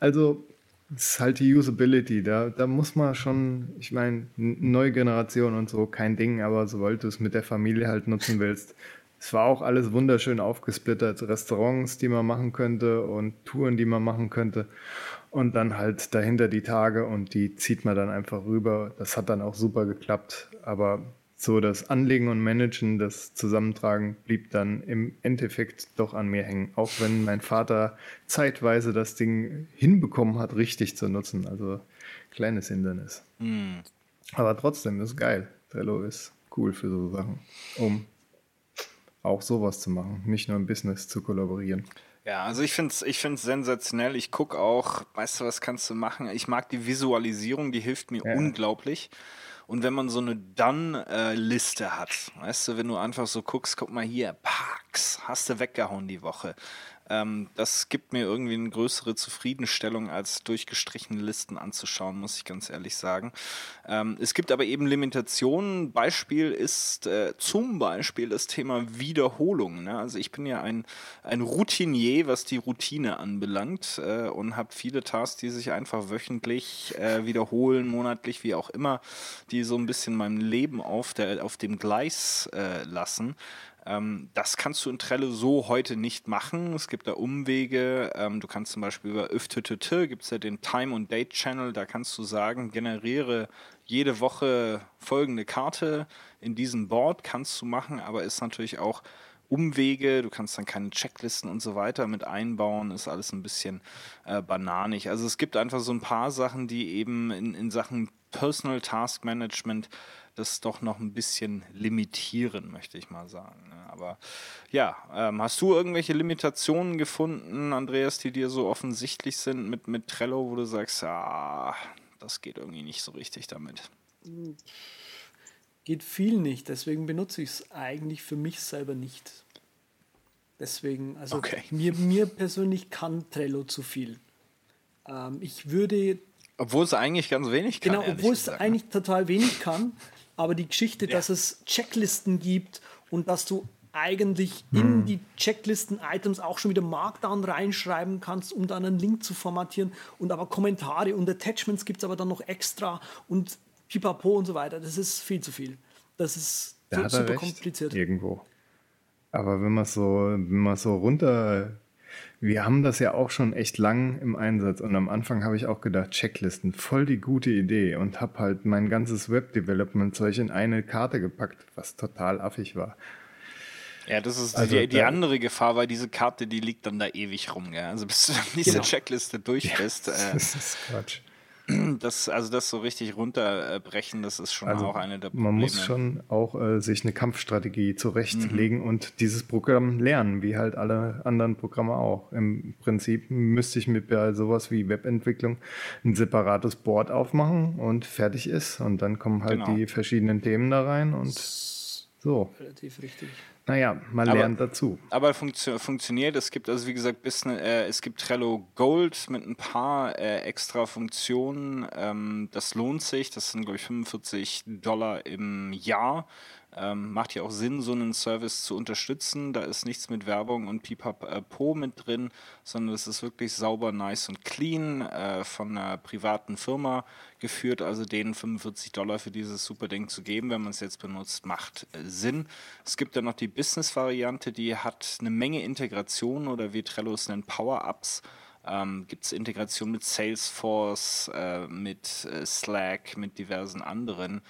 Also das ist halt die Usability. Da, da muss man schon, ich meine, neue Generation und so, kein Ding, aber sobald du es mit der Familie halt nutzen willst, es war auch alles wunderschön aufgesplittert. Restaurants, die man machen könnte und Touren, die man machen könnte. Und dann halt dahinter die Tage und die zieht man dann einfach rüber. Das hat dann auch super geklappt. Aber so das Anlegen und Managen, das Zusammentragen blieb dann im Endeffekt doch an mir hängen. Auch wenn mein Vater zeitweise das Ding hinbekommen hat, richtig zu nutzen. Also kleines Hindernis. Mm. Aber trotzdem ist geil. Trello ist cool für so Sachen, um auch sowas zu machen, nicht nur im Business zu kollaborieren. Ja, also ich finde es ich find's sensationell. Ich gucke auch, weißt du, was kannst du machen? Ich mag die Visualisierung, die hilft mir ja. unglaublich. Und wenn man so eine Done-Liste hat, weißt du, wenn du einfach so guckst, guck mal hier, Parks, hast du weggehauen die Woche. Ähm, das gibt mir irgendwie eine größere Zufriedenstellung, als durchgestrichene Listen anzuschauen, muss ich ganz ehrlich sagen. Ähm, es gibt aber eben Limitationen. Beispiel ist äh, zum Beispiel das Thema Wiederholung. Ne? Also ich bin ja ein, ein Routinier, was die Routine anbelangt äh, und habe viele Tasks, die sich einfach wöchentlich äh, wiederholen, monatlich, wie auch immer, die so ein bisschen meinem Leben auf, der, auf dem Gleis äh, lassen. Ähm, das kannst du in Trello so heute nicht machen. Es gibt da Umwege. Ähm, du kannst zum Beispiel über öfttt, gibt es ja den Time- und Date-Channel, da kannst du sagen, generiere jede Woche folgende Karte in diesem Board, kannst du machen, aber ist natürlich auch Umwege, du kannst dann keine Checklisten und so weiter mit einbauen, ist alles ein bisschen äh, bananig. Also es gibt einfach so ein paar Sachen, die eben in, in Sachen Personal Task Management das doch noch ein bisschen limitieren, möchte ich mal sagen. Ne? Aber ja, ähm, hast du irgendwelche Limitationen gefunden, Andreas, die dir so offensichtlich sind mit, mit Trello, wo du sagst, ah, das geht irgendwie nicht so richtig damit? Geht viel nicht, deswegen benutze ich es eigentlich für mich selber nicht. Deswegen, also okay. mir, mir persönlich kann Trello zu viel. Ähm, ich würde obwohl es eigentlich ganz wenig kann. Genau, obwohl es eigentlich total wenig kann aber die Geschichte, ja. dass es Checklisten gibt und dass du eigentlich hm. in die Checklisten-Items auch schon wieder Markdown reinschreiben kannst, um dann einen Link zu formatieren und aber Kommentare und Attachments gibt es aber dann noch extra und pipapo und so weiter. Das ist viel zu viel. Das ist da super kompliziert. Irgendwo. Aber wenn man so, wenn man so runter wir haben das ja auch schon echt lang im Einsatz und am Anfang habe ich auch gedacht, Checklisten, voll die gute Idee und habe halt mein ganzes Web-Development-Zeug in eine Karte gepackt, was total affig war. Ja, das ist also die, die andere Gefahr, weil diese Karte, die liegt dann da ewig rum. Gell? Also bis du diese genau. Checkliste durch bist. Ja, äh, das ist Quatsch. Das, also das so richtig runterbrechen, das ist schon also auch eine der Probleme. Man muss schon auch äh, sich eine Kampfstrategie zurechtlegen mhm. und dieses Programm lernen, wie halt alle anderen Programme auch. Im Prinzip müsste ich mit bei sowas wie Webentwicklung ein separates Board aufmachen und fertig ist. Und dann kommen halt genau. die verschiedenen Themen da rein und so. Relativ richtig. Naja, man aber, lernt dazu. Aber funktio funktioniert. Es gibt also wie gesagt Business, äh, es gibt Trello Gold mit ein paar äh, extra Funktionen. Ähm, das lohnt sich. Das sind glaube ich 45 Dollar im Jahr. Ähm, macht ja auch Sinn, so einen Service zu unterstützen. Da ist nichts mit Werbung und Pipapo mit drin, sondern es ist wirklich sauber, nice und clean äh, von einer privaten Firma geführt. Also denen 45 Dollar für dieses super Ding zu geben, wenn man es jetzt benutzt, macht äh, Sinn. Es gibt dann noch die Business-Variante, die hat eine Menge Integration oder wie Trello es nennt, Power-Ups. Ähm, Gibt es Integration mit Salesforce, äh, mit äh, Slack, mit diversen anderen.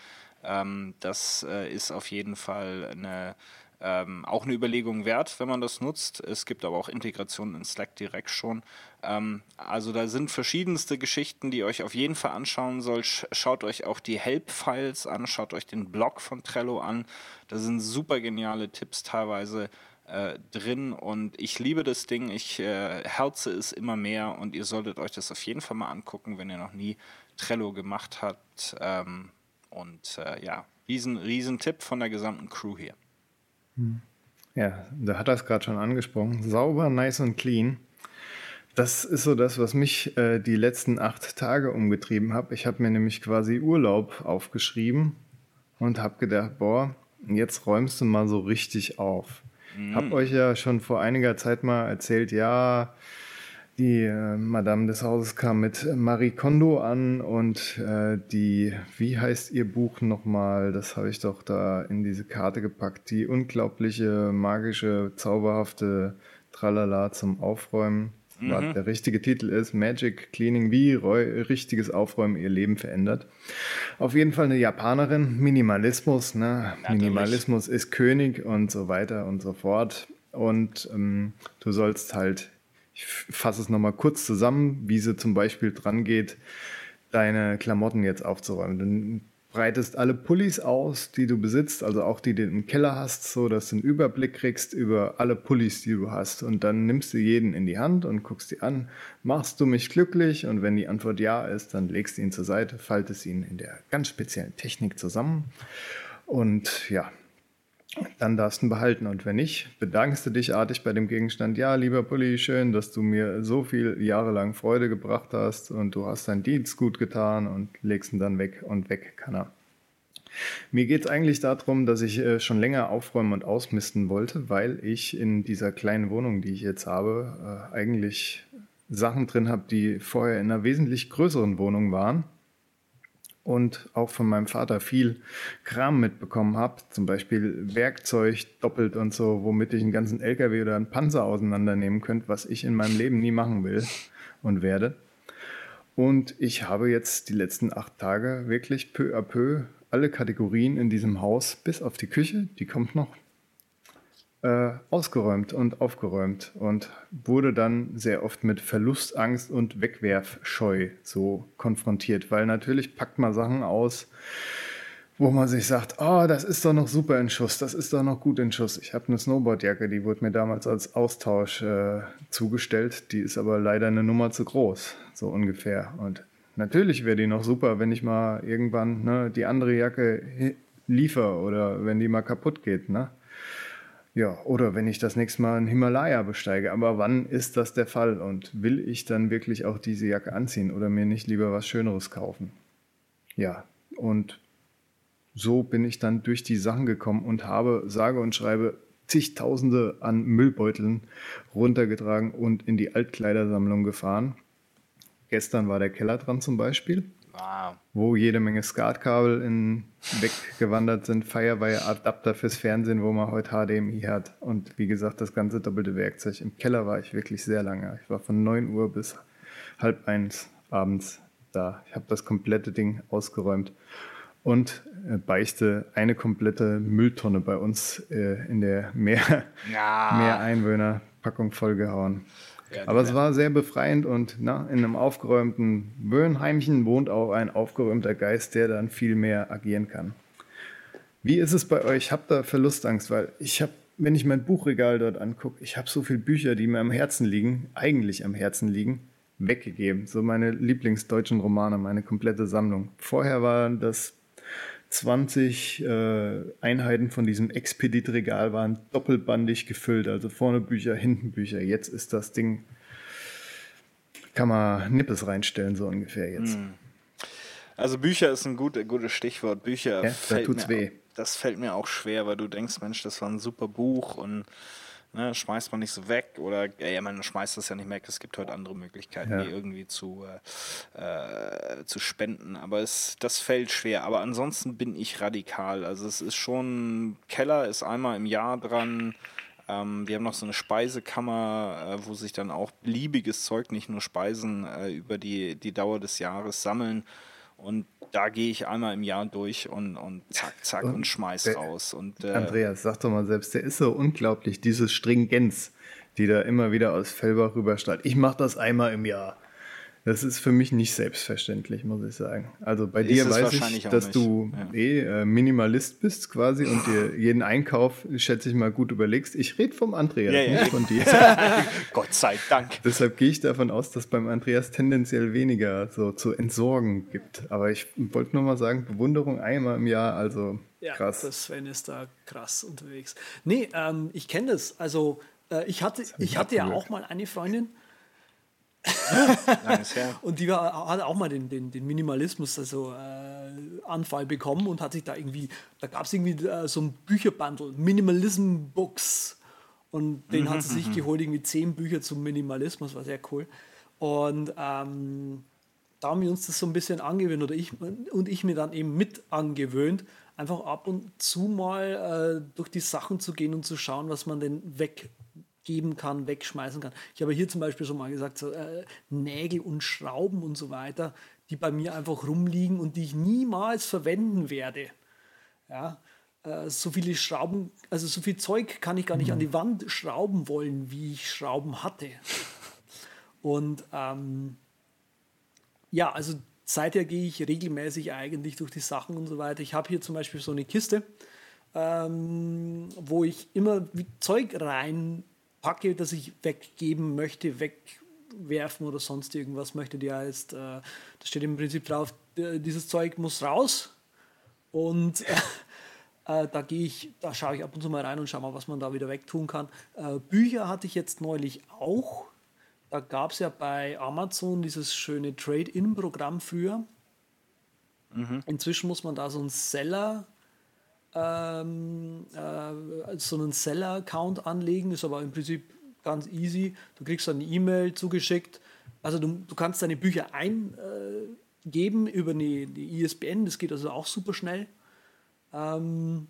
Ähm, das äh, ist auf jeden Fall eine, ähm, auch eine Überlegung wert, wenn man das nutzt. Es gibt aber auch Integrationen in Slack direkt schon. Ähm, also da sind verschiedenste Geschichten, die ihr euch auf jeden Fall anschauen sollt. Schaut euch auch die Help-Files an, schaut euch den Blog von Trello an. Da sind super geniale Tipps teilweise äh, drin und ich liebe das Ding. Ich äh, herze es immer mehr und ihr solltet euch das auf jeden Fall mal angucken, wenn ihr noch nie Trello gemacht habt. Ähm, und äh, ja, riesen, riesen Tipp von der gesamten Crew hier. Hm. Ja, da hat er es gerade schon angesprochen. Sauber, nice und clean. Das ist so das, was mich äh, die letzten acht Tage umgetrieben hat. Ich habe mir nämlich quasi Urlaub aufgeschrieben und habe gedacht, boah, jetzt räumst du mal so richtig auf. Mhm. Hab euch ja schon vor einiger Zeit mal erzählt, ja, die äh, Madame des Hauses kam mit Marie Kondo an und äh, die, wie heißt ihr Buch nochmal? Das habe ich doch da in diese Karte gepackt. Die unglaubliche, magische, zauberhafte Tralala zum Aufräumen. Mhm. Der richtige Titel ist Magic Cleaning, wie richtiges Aufräumen ihr Leben verändert. Auf jeden Fall eine Japanerin, Minimalismus, ne? Minimalismus ist König und so weiter und so fort. Und ähm, du sollst halt ich fasse es nochmal kurz zusammen, wie sie zum Beispiel dran geht, deine Klamotten jetzt aufzuräumen. Du breitest alle Pullis aus, die du besitzt, also auch die, die du im Keller hast, so dass du einen Überblick kriegst über alle Pullis, die du hast. Und dann nimmst du jeden in die Hand und guckst die an. Machst du mich glücklich? Und wenn die Antwort ja ist, dann legst du ihn zur Seite, faltest ihn in der ganz speziellen Technik zusammen. Und ja, dann darfst du ihn behalten. Und wenn nicht, bedankst du dich artig bei dem Gegenstand. Ja, lieber Pulli, schön, dass du mir so viel Jahre lang Freude gebracht hast und du hast deinen Dienst gut getan und legst ihn dann weg und weg kann er. Mir geht es eigentlich darum, dass ich äh, schon länger aufräumen und ausmisten wollte, weil ich in dieser kleinen Wohnung, die ich jetzt habe, äh, eigentlich Sachen drin habe, die vorher in einer wesentlich größeren Wohnung waren und auch von meinem Vater viel Kram mitbekommen habe, zum Beispiel Werkzeug doppelt und so, womit ich einen ganzen LKW oder einen Panzer auseinandernehmen könnte, was ich in meinem Leben nie machen will und werde. Und ich habe jetzt die letzten acht Tage wirklich peu à peu alle Kategorien in diesem Haus, bis auf die Küche, die kommt noch, äh, ausgeräumt und aufgeräumt und wurde dann sehr oft mit Verlustangst und Wegwerfscheu so konfrontiert, weil natürlich packt man Sachen aus, wo man sich sagt, oh, das ist doch noch super in Schuss, das ist doch noch gut in Schuss. Ich habe eine Snowboardjacke, die wurde mir damals als Austausch äh, zugestellt, die ist aber leider eine Nummer zu groß, so ungefähr. Und natürlich wäre die noch super, wenn ich mal irgendwann ne, die andere Jacke liefer oder wenn die mal kaputt geht. Ne? Ja, oder wenn ich das nächste Mal einen Himalaya besteige. Aber wann ist das der Fall? Und will ich dann wirklich auch diese Jacke anziehen oder mir nicht lieber was Schöneres kaufen? Ja, und so bin ich dann durch die Sachen gekommen und habe, sage und schreibe, zigtausende an Müllbeuteln runtergetragen und in die Altkleidersammlung gefahren. Gestern war der Keller dran zum Beispiel. Wow. Wo jede Menge Skatkabel weggewandert sind, Firewire-Adapter fürs Fernsehen, wo man heute HDMI hat. Und wie gesagt, das ganze doppelte Werkzeug. Im Keller war ich wirklich sehr lange. Ich war von 9 Uhr bis halb eins abends da. Ich habe das komplette Ding ausgeräumt und äh, beichte eine komplette Mülltonne bei uns äh, in der mehr, ja. mehr Einwohner-Packung vollgehauen. Aber es war sehr befreiend und na, in einem aufgeräumten Böhnheimchen wohnt auch ein aufgeräumter Geist, der dann viel mehr agieren kann. Wie ist es bei euch? Habt ihr Verlustangst? Weil ich habe, wenn ich mein Buchregal dort angucke, ich habe so viele Bücher, die mir am Herzen liegen, eigentlich am Herzen liegen, weggegeben. So meine Lieblingsdeutschen Romane, meine komplette Sammlung. Vorher war das 20 äh, Einheiten von diesem Expedit-Regal waren doppelbandig gefüllt, also vorne Bücher, hinten Bücher. Jetzt ist das Ding, kann man Nippes reinstellen, so ungefähr jetzt. Hm. Also Bücher ist ein gut, gutes Stichwort. Bücher, ja, da tut's weh. das fällt mir auch schwer, weil du denkst, Mensch, das war ein super Buch und Ne, schmeißt man nicht so weg oder ja, man schmeißt das ja nicht weg. Es gibt heute andere Möglichkeiten, ja. die irgendwie zu, äh, äh, zu spenden. Aber es, das fällt schwer. Aber ansonsten bin ich radikal. Also es ist schon, Keller ist einmal im Jahr dran. Ähm, wir haben noch so eine Speisekammer, äh, wo sich dann auch beliebiges Zeug, nicht nur Speisen, äh, über die, die Dauer des Jahres sammeln. Und da gehe ich einmal im Jahr durch und, und zack, zack und, und schmeiß der, raus. Und, äh, Andreas, sag doch mal selbst, der ist so unglaublich, diese Stringenz, die da immer wieder aus Fellbach rüberstrahlt. Ich mache das einmal im Jahr. Das ist für mich nicht selbstverständlich, muss ich sagen. Also bei dir weiß ich, dass du ja. eh äh, Minimalist bist quasi und dir jeden Einkauf, schätze ich mal, gut überlegst. Ich rede vom Andreas, ja, nicht ja. von dir. Gott sei Dank. Deshalb gehe ich davon aus, dass beim Andreas tendenziell weniger so zu entsorgen gibt. Aber ich wollte nur mal sagen, Bewunderung einmal im Jahr, also krass. Ja, das Sven ist da krass unterwegs. Nee, ähm, ich kenne das. Also äh, ich hatte, ich hatte ja auch mal eine Freundin, und die war, hat auch mal den, den, den Minimalismus, also äh, Anfall bekommen und hat sich da irgendwie, da gab es irgendwie äh, so ein Bücherbundle, Minimalism Books. Und den hat sie sich mhm. geholt, irgendwie zehn Bücher zum Minimalismus, war sehr cool. Und ähm, da haben wir uns das so ein bisschen angewöhnt, oder ich und ich mir dann eben mit angewöhnt, einfach ab und zu mal äh, durch die Sachen zu gehen und zu schauen, was man denn weg geben kann, wegschmeißen kann. Ich habe hier zum Beispiel schon mal gesagt, so, äh, Nägel und Schrauben und so weiter, die bei mir einfach rumliegen und die ich niemals verwenden werde. Ja, äh, so viele Schrauben, also so viel Zeug kann ich gar nicht mhm. an die Wand schrauben wollen, wie ich Schrauben hatte. Und ähm, ja, also seither gehe ich regelmäßig eigentlich durch die Sachen und so weiter. Ich habe hier zum Beispiel so eine Kiste, ähm, wo ich immer Zeug rein packe, das ich weggeben möchte, wegwerfen oder sonst irgendwas möchte, die heißt, äh, da steht im Prinzip drauf, dieses Zeug muss raus und Äh, da gehe ich, da schaue ich ab und zu mal rein und schaue mal, was man da wieder wegtun kann. Äh, Bücher hatte ich jetzt neulich auch. Da gab es ja bei Amazon dieses schöne Trade-In-Programm früher. Mhm. Inzwischen muss man da so einen Seller, ähm, äh, so einen Seller-Account anlegen, ist aber im Prinzip ganz easy. Du kriegst dann eine E-Mail zugeschickt. Also du, du kannst deine Bücher eingeben über eine, die ISBN, das geht also auch super schnell. Ähm,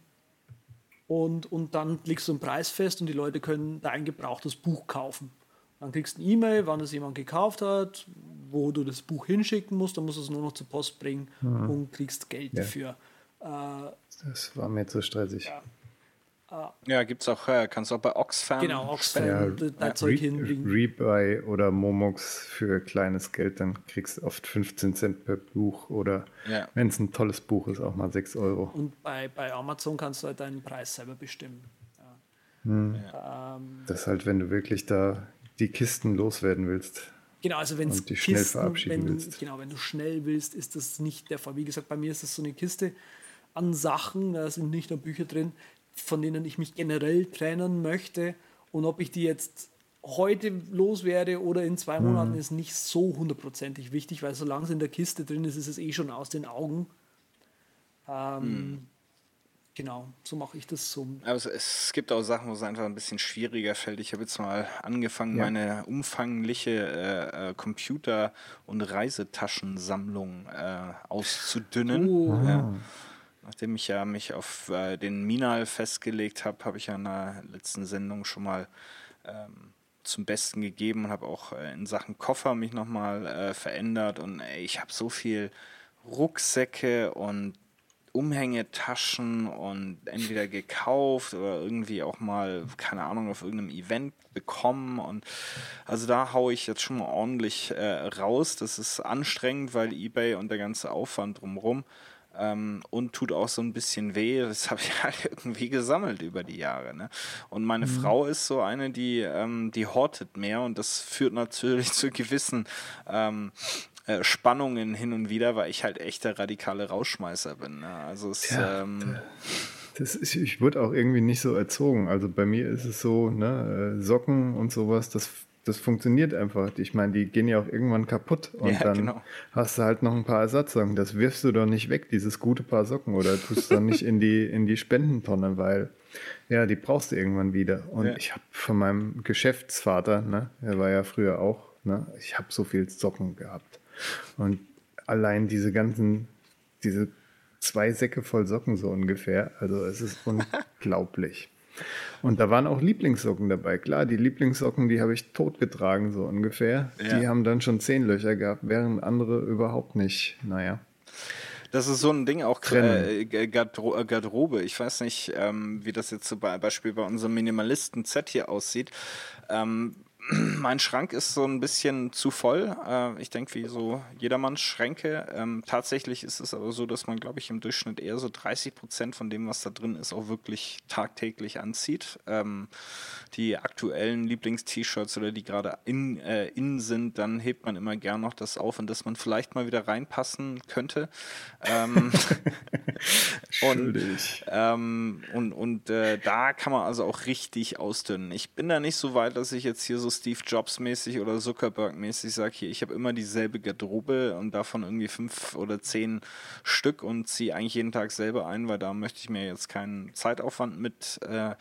und, und dann legst du einen Preis fest und die Leute können dein gebrauchtes Buch kaufen. Dann kriegst du eine E-Mail, wann es jemand gekauft hat, wo du das Buch hinschicken musst, dann musst du es nur noch zur Post bringen mhm. und kriegst Geld ja. dafür. Äh, das war mir zu stressig. Ja. Ja, gibt es auch, äh, kannst du auch bei Oxfam. Genau, Oxfam, ja, da Zeug hinbringen. Rebuy oder Momox für kleines Geld, dann kriegst du oft 15 Cent per Buch oder ja. wenn es ein tolles Buch ist, auch mal 6 Euro. Und bei, bei Amazon kannst du halt deinen Preis selber bestimmen. Ja. Hm. Ähm, das ist halt, wenn du wirklich da die Kisten loswerden willst. Genau, also wenn die schnell Kisten, verabschieden wenn, willst. Genau, wenn du schnell willst, ist das nicht der Fall. Wie gesagt, bei mir ist das so eine Kiste an Sachen, da sind nicht nur Bücher drin, von denen ich mich generell trennen möchte. Und ob ich die jetzt heute loswerde oder in zwei Monaten mhm. ist nicht so hundertprozentig wichtig, weil solange es in der Kiste drin ist, ist es eh schon aus den Augen. Ähm, mhm. Genau, so mache ich das so. Aber es, es, gibt auch Sachen, wo es einfach ein bisschen schwieriger fällt. Ich habe jetzt mal angefangen, ja. meine umfangliche äh, äh, Computer- und Reisetaschensammlung äh, auszudünnen. Oh. Ja. Nachdem ich ja mich auf äh, den Minal festgelegt habe, habe ich ja in der letzten Sendung schon mal ähm, zum Besten gegeben und habe auch äh, in Sachen Koffer mich nochmal äh, verändert. Und ey, ich habe so viel Rucksäcke und Umhängetaschen und entweder gekauft oder irgendwie auch mal, keine Ahnung, auf irgendeinem Event bekommen. Und also da haue ich jetzt schon mal ordentlich äh, raus. Das ist anstrengend, weil eBay und der ganze Aufwand drumherum ähm, und tut auch so ein bisschen weh. Das habe ich halt irgendwie gesammelt über die Jahre. Ne? Und meine mhm. Frau ist so eine, die, ähm, die hortet mehr und das führt natürlich zu gewissen ähm, äh, Spannungen hin und wieder, weil ich halt echt der radikale Rausschmeißer bin. Ne? Also es, ja, ähm, das ist, ich wurde auch irgendwie nicht so erzogen. Also bei mir ist es so, ne, äh, Socken und sowas, das, das funktioniert einfach. Ich meine, die gehen ja auch irgendwann kaputt und ja, dann genau. hast du halt noch ein paar Ersatzsocken. Das wirfst du doch nicht weg, dieses gute Paar Socken, oder tust du dann nicht in die, in die Spendentonne, weil ja, die brauchst du irgendwann wieder. Und ja. ich habe von meinem Geschäftsvater, ne, er war ja früher auch, ne, ich habe so viel Socken gehabt. Und allein diese ganzen, diese zwei Säcke voll Socken so ungefähr, also es ist unglaublich. Und da waren auch Lieblingssocken dabei. Klar, die Lieblingssocken, die habe ich totgetragen, so ungefähr. Ja. Die haben dann schon zehn Löcher gehabt, während andere überhaupt nicht. Naja. Das ist so ein Ding auch äh, Garderobe. Ich weiß nicht, ähm, wie das jetzt zum Beispiel bei unserem Minimalisten-Set hier aussieht. Ähm, mein Schrank ist so ein bisschen zu voll. Äh, ich denke, wie so jedermanns Schränke. Ähm, tatsächlich ist es aber so, dass man, glaube ich, im Durchschnitt eher so 30 Prozent von dem, was da drin ist, auch wirklich tagtäglich anzieht. Ähm, die aktuellen Lieblings-T-Shirts oder die gerade in, äh, in sind, dann hebt man immer gern noch das auf, in das man vielleicht mal wieder reinpassen könnte. Ähm, und ähm, und, und äh, da kann man also auch richtig ausdünnen. Ich bin da nicht so weit, dass ich jetzt hier so Steve Jobs mäßig oder Zuckerberg mäßig sage, hier, ich habe immer dieselbe Garderobe und davon irgendwie fünf oder zehn Stück und ziehe eigentlich jeden Tag selber ein, weil da möchte ich mir jetzt keinen Zeitaufwand mit äh,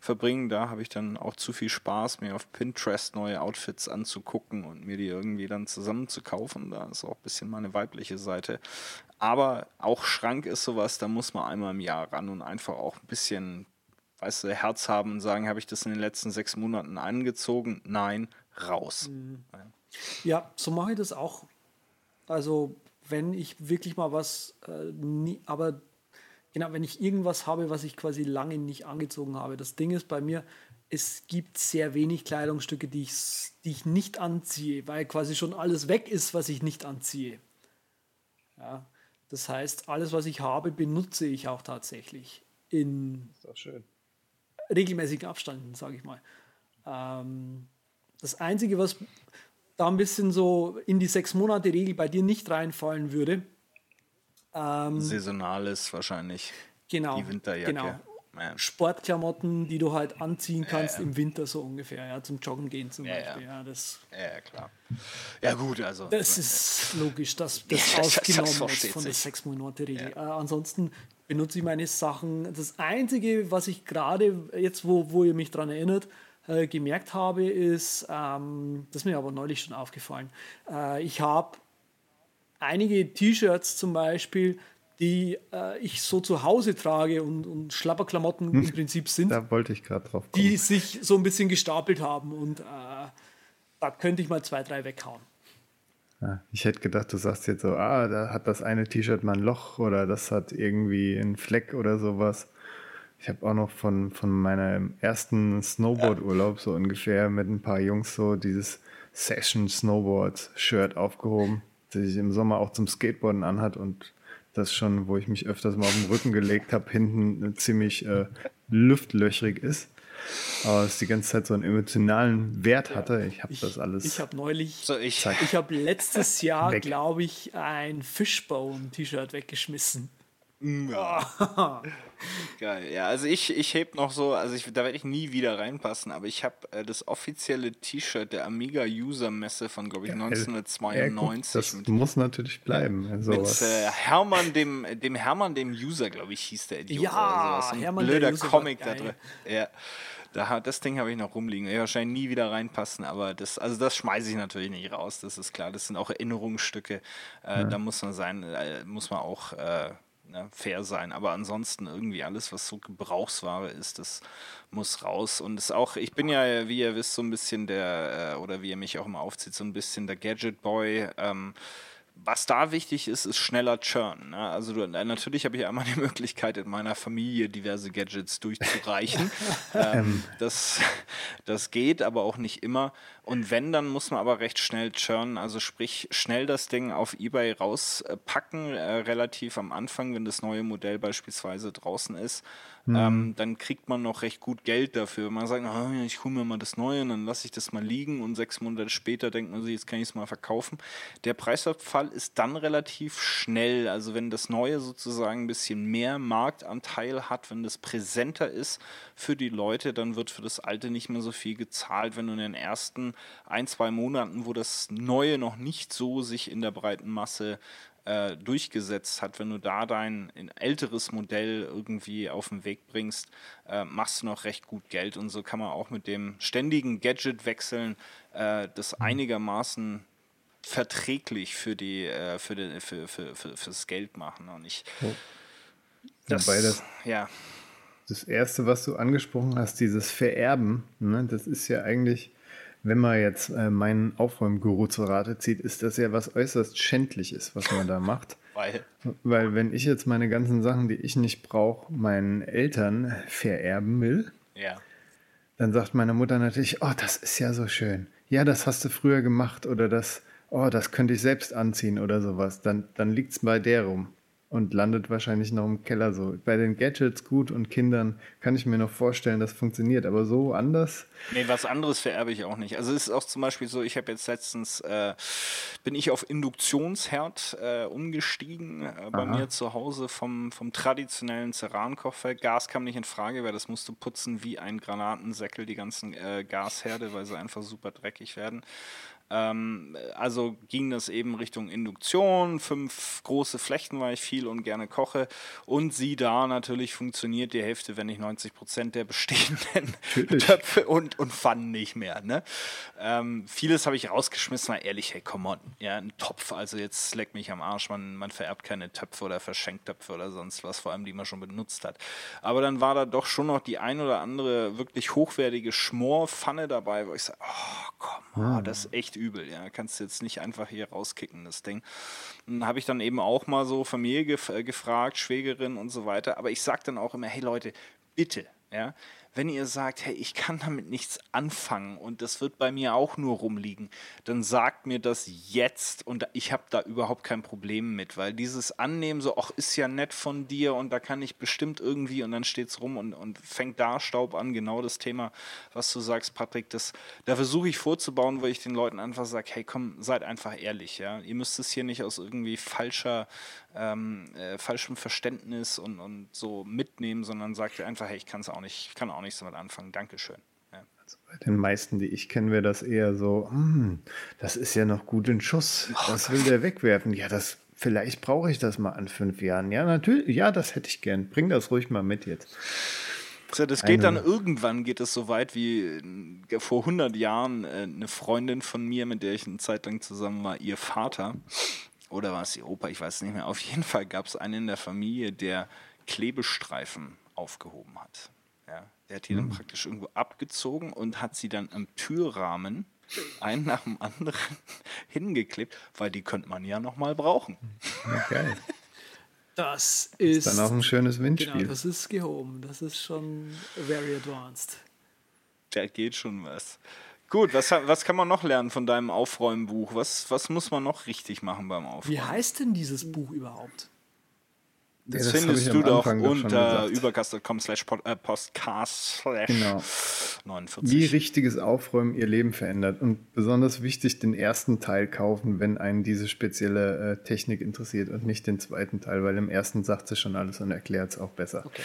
verbringen. Da habe ich dann auch zu viel Spaß, mir auf Pinterest neue Outfits anzugucken und mir die irgendwie dann zusammen zu kaufen. Da ist auch ein bisschen meine weibliche Seite. Aber auch Schrank ist sowas, da muss man einmal im Jahr ran und einfach auch ein bisschen weißt du, Herz haben und sagen, habe ich das in den letzten sechs Monaten angezogen? Nein, raus. Mhm. Ja, so mache ich das auch. Also, wenn ich wirklich mal was, äh, nie, aber genau, wenn ich irgendwas habe, was ich quasi lange nicht angezogen habe. Das Ding ist bei mir, es gibt sehr wenig Kleidungsstücke, die ich, die ich nicht anziehe, weil quasi schon alles weg ist, was ich nicht anziehe. Ja, das heißt, alles, was ich habe, benutze ich auch tatsächlich. In, das ist auch schön regelmäßigen Abständen, sage ich mal. Ähm, das Einzige, was da ein bisschen so in die sechs Monate Regel bei dir nicht reinfallen würde. Ähm, Saisonales wahrscheinlich. Genau. Die Winterjacke. Genau. Sportklamotten, die du halt anziehen kannst ja. im Winter so ungefähr, ja, zum Joggen gehen zum Ja, Beispiel. ja. Das, Ja, klar. Ja, gut, also. das ist logisch, dass das ausgenommen ist von der sechs Monate Regel. Äh, ansonsten benutze ich meine Sachen. Das Einzige, was ich gerade jetzt, wo, wo ihr mich daran erinnert, äh, gemerkt habe, ist, ähm, das ist mir aber neulich schon aufgefallen. Äh, ich habe einige T-Shirts zum Beispiel, die äh, ich so zu Hause trage und, und Schlapperklamotten im Prinzip sind, Da wollte ich gerade drauf kommen. die sich so ein bisschen gestapelt haben und äh, da könnte ich mal zwei, drei weghauen. Ich hätte gedacht, du sagst jetzt so, ah, da hat das eine T-Shirt mal ein Loch oder das hat irgendwie einen Fleck oder sowas. Ich habe auch noch von, von meinem ersten Snowboard-Urlaub so ungefähr mit ein paar Jungs so dieses Session-Snowboard-Shirt aufgehoben, das ich im Sommer auch zum Skateboarden anhat und das schon, wo ich mich öfters mal auf den Rücken gelegt habe, hinten ziemlich äh, luftlöchrig ist. Aber es die ganze Zeit so einen emotionalen Wert hatte. Ich habe das alles. Ich habe neulich, so, ich, ich habe letztes Jahr, glaube ich, ein Fishbone-T-Shirt weggeschmissen. Geil, ja, also ich, ich heb noch so, also ich, da werde ich nie wieder reinpassen, aber ich habe äh, das offizielle T-Shirt der Amiga User Messe von, glaube ich, Ja, gut, 1992 das mit, muss natürlich bleiben. mit sowas. äh, Hermann, dem, dem Hermann, dem User, glaube ich, hieß der Idiot. Ja, oder sowas. So ein Hermann, der blöder User war Comic da drin. Ja. Da, das Ding habe ich noch rumliegen. Ich wahrscheinlich nie wieder reinpassen, aber das, also das schmeiße ich natürlich nicht raus, das ist klar. Das sind auch Erinnerungsstücke. Äh, Da muss man sein, äh, muss man auch äh, ne, fair sein. Aber ansonsten irgendwie alles, was so Gebrauchsware ist, das muss raus. Und ist auch, ich bin ja, wie ihr wisst, so ein bisschen der, äh, oder wie ihr mich auch immer aufzieht, so ein bisschen der Gadget Boy. Ähm, was da wichtig ist, ist schneller Churn. Ne? Also du, äh, natürlich habe ich einmal die Möglichkeit, in meiner Familie diverse Gadgets durchzureichen. ähm, das, das geht, aber auch nicht immer. Und wenn, dann muss man aber recht schnell churnen, also sprich schnell das Ding auf Ebay rauspacken, äh, relativ am Anfang, wenn das neue Modell beispielsweise draußen ist. Ähm, dann kriegt man noch recht gut Geld dafür. Man sagt, ah, ich hole mir mal das Neue und dann lasse ich das mal liegen und sechs Monate später denkt man sich, jetzt kann ich es mal verkaufen. Der Preisabfall ist dann relativ schnell. Also wenn das Neue sozusagen ein bisschen mehr Marktanteil hat, wenn das präsenter ist für die Leute, dann wird für das Alte nicht mehr so viel gezahlt. Wenn du in den ersten ein, zwei Monaten, wo das Neue noch nicht so sich in der breiten Masse äh, durchgesetzt hat, wenn du da dein ein älteres Modell irgendwie auf den Weg bringst, äh, machst du noch recht gut Geld. Und so kann man auch mit dem ständigen Gadget wechseln äh, das einigermaßen verträglich für die äh, für, die, für, für, für fürs Geld machen. Und ich das, Wobei das- ja. Das erste, was du angesprochen hast, dieses Vererben, ne, das ist ja eigentlich, wenn man jetzt äh, meinen Aufräumguru zur Rate zieht, ist das ja was äußerst Schändliches, was man da macht. weil Weil wenn ich jetzt meine ganzen Sachen, die ich nicht brauche, meinen Eltern vererben will, ja dann sagt meine Mutter natürlich, oh, das ist ja so schön. Ja, das hast du früher gemacht oder das, oh, das könnte ich selbst anziehen oder sowas. Dann, dann liegt es bei der rum und landet wahrscheinlich noch im Keller so. Bei den Gadgets gut und Kindern kann ich mir noch vorstellen, das funktioniert, aber so anders. Nee, was anderes vererbe ich auch nicht. Also es ist auch zum Beispiel so, ich habe jetzt letztens, äh, bin ich auf Induktionsherd äh, umgestiegen äh, bei Aha. mir zu Hause vom, vom traditionellen Cerankochfeld. Gas kam nicht in Frage, weil das musste putzen wie ein Granatensäckel, die ganzen äh, Gasherde, weil sie einfach super dreckig werden. Ähm, also ging das eben Richtung Induktion, fünf große Flechten, weil ich viel und gerne koche. Und sie da natürlich funktioniert die Hälfte, wenn nicht 90 Prozent der bestehenden. Töpfe und, und Pfannen nicht mehr. Ne? Ähm, vieles habe ich rausgeschmissen, weil ehrlich, hey, come on. Ja, ein Topf, also jetzt leck mich am Arsch, man, man vererbt keine Töpfe oder verschenkt Töpfe oder sonst was, vor allem die man schon benutzt hat. Aber dann war da doch schon noch die ein oder andere wirklich hochwertige Schmorpfanne dabei, wo ich sage, oh komm, oh, das ist echt übel. Ja, kannst du jetzt nicht einfach hier rauskicken, das Ding. Dann habe ich dann eben auch mal so Familie gef äh, gefragt, Schwägerin und so weiter. Aber ich sage dann auch immer, hey Leute, bitte, ja, wenn ihr sagt, hey, ich kann damit nichts anfangen und das wird bei mir auch nur rumliegen, dann sagt mir das jetzt und ich habe da überhaupt kein Problem mit, weil dieses Annehmen so, ach, ist ja nett von dir und da kann ich bestimmt irgendwie und dann steht es rum und, und fängt da Staub an, genau das Thema, was du sagst, Patrick, das, da versuche ich vorzubauen, wo ich den Leuten einfach sage, hey, komm, seid einfach ehrlich, ja, ihr müsst es hier nicht aus irgendwie falscher ähm, äh, falschem Verständnis und, und so mitnehmen, sondern sagt einfach, hey, ich kann es auch nicht, ich kann auch nichts damit anfangen. Dankeschön. Ja. Also bei den meisten, die ich kenne, wäre das eher so, hm, das ist ja noch gut in Schuss. Oh, das will der wegwerfen. Ja, das vielleicht brauche ich das mal an fünf Jahren. Ja, natürlich, ja, das hätte ich gern. Bring das ruhig mal mit jetzt. Ja, das geht dann irgendwann geht es so weit wie äh, vor 100 Jahren äh, eine Freundin von mir, mit der ich eine Zeit lang zusammen war, ihr Vater oder war es ihr Opa, ich weiß nicht mehr. Auf jeden Fall gab es einen in der Familie, der Klebestreifen aufgehoben hat. Ja, der hat die dann hm. praktisch irgendwo abgezogen und hat sie dann am Türrahmen einen nach dem anderen hingeklebt, weil die könnte man ja nochmal brauchen. Geil. Das ist, ist, dann auch ein schönes Windspiel. Genau, das ist gehoben. Das ist schon very advanced. Da geht schon was. Gut, was, was kann man noch lernen von deinem Aufräumbuch? Was, was muss man noch richtig machen beim Aufräumen? Wie heißt denn dieses Buch überhaupt? Das, ja, das findest du doch unter übercast.com slash äh, postcast slash genau. 49. Wie richtiges Aufräumen ihr Leben verändert. Und besonders wichtig, den ersten Teil kaufen, wenn einen diese spezielle äh, Technik interessiert und nicht den zweiten Teil, weil im ersten sagt sie schon alles und erklärt es auch besser. Okay.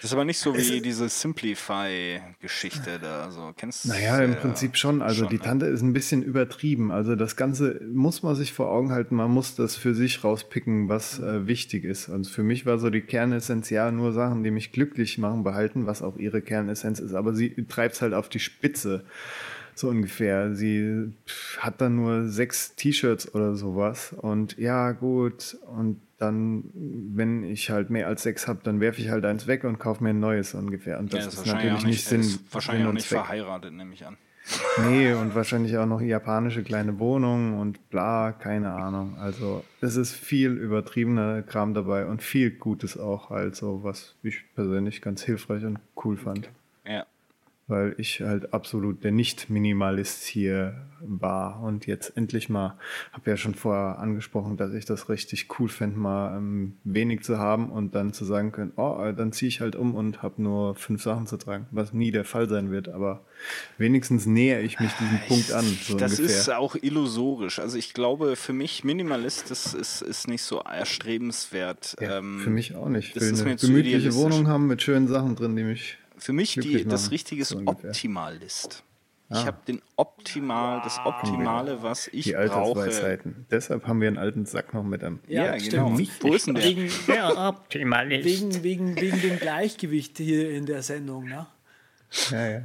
Das ist aber nicht so wie diese Simplify-Geschichte da. So. Kennst Naja, im äh, Prinzip schon. Also schon, die ne? Tante ist ein bisschen übertrieben. Also das Ganze muss man sich vor Augen halten. Man muss das für sich rauspicken, was äh, wichtig ist. Und für mich war so die Kernessenz ja nur Sachen, die mich glücklich machen, behalten, was auch ihre Kernessenz ist. Aber sie treibt es halt auf die Spitze. So ungefähr. Sie hat dann nur sechs T-Shirts oder sowas. Und ja, gut. Und dann, wenn ich halt mehr als sechs habe, dann werfe ich halt eins weg und kaufe mir ein neues ungefähr. Und das, ja, das ist natürlich nicht Sinn. Ist wahrscheinlich auch nicht verheiratet, nehme ich an. Nee, und wahrscheinlich auch noch japanische kleine Wohnungen und bla, keine Ahnung. Also es ist viel übertriebener Kram dabei und viel Gutes auch, also was ich persönlich ganz hilfreich und cool fand. Ja weil ich halt absolut der Nicht-Minimalist hier war und jetzt endlich mal, habe ja schon vorher angesprochen, dass ich das richtig cool fände, mal ähm, wenig zu haben und dann zu sagen können, oh, äh, dann ziehe ich halt um und habe nur fünf Sachen zu tragen, was nie der Fall sein wird, aber wenigstens nähere ich mich diesem ich, Punkt an. So das ungefähr. ist auch illusorisch. Also ich glaube, für mich Minimalist ist, ist, ist nicht so erstrebenswert. Ja, ähm, für mich auch nicht. Ich will eine gemütliche Wohnung haben mit schönen Sachen drin, die mich für mich die, das Richtige ist so Optimalist. Ich ah. habe den Optimal, das Optimale, was ich die brauche. Deshalb haben wir einen alten Sack noch mit einem. Ja, ja genau. Wo ist denn der? Wegen, der Optimalist. Wegen, wegen, wegen dem Gleichgewicht hier in der Sendung, ne? Ja, ja.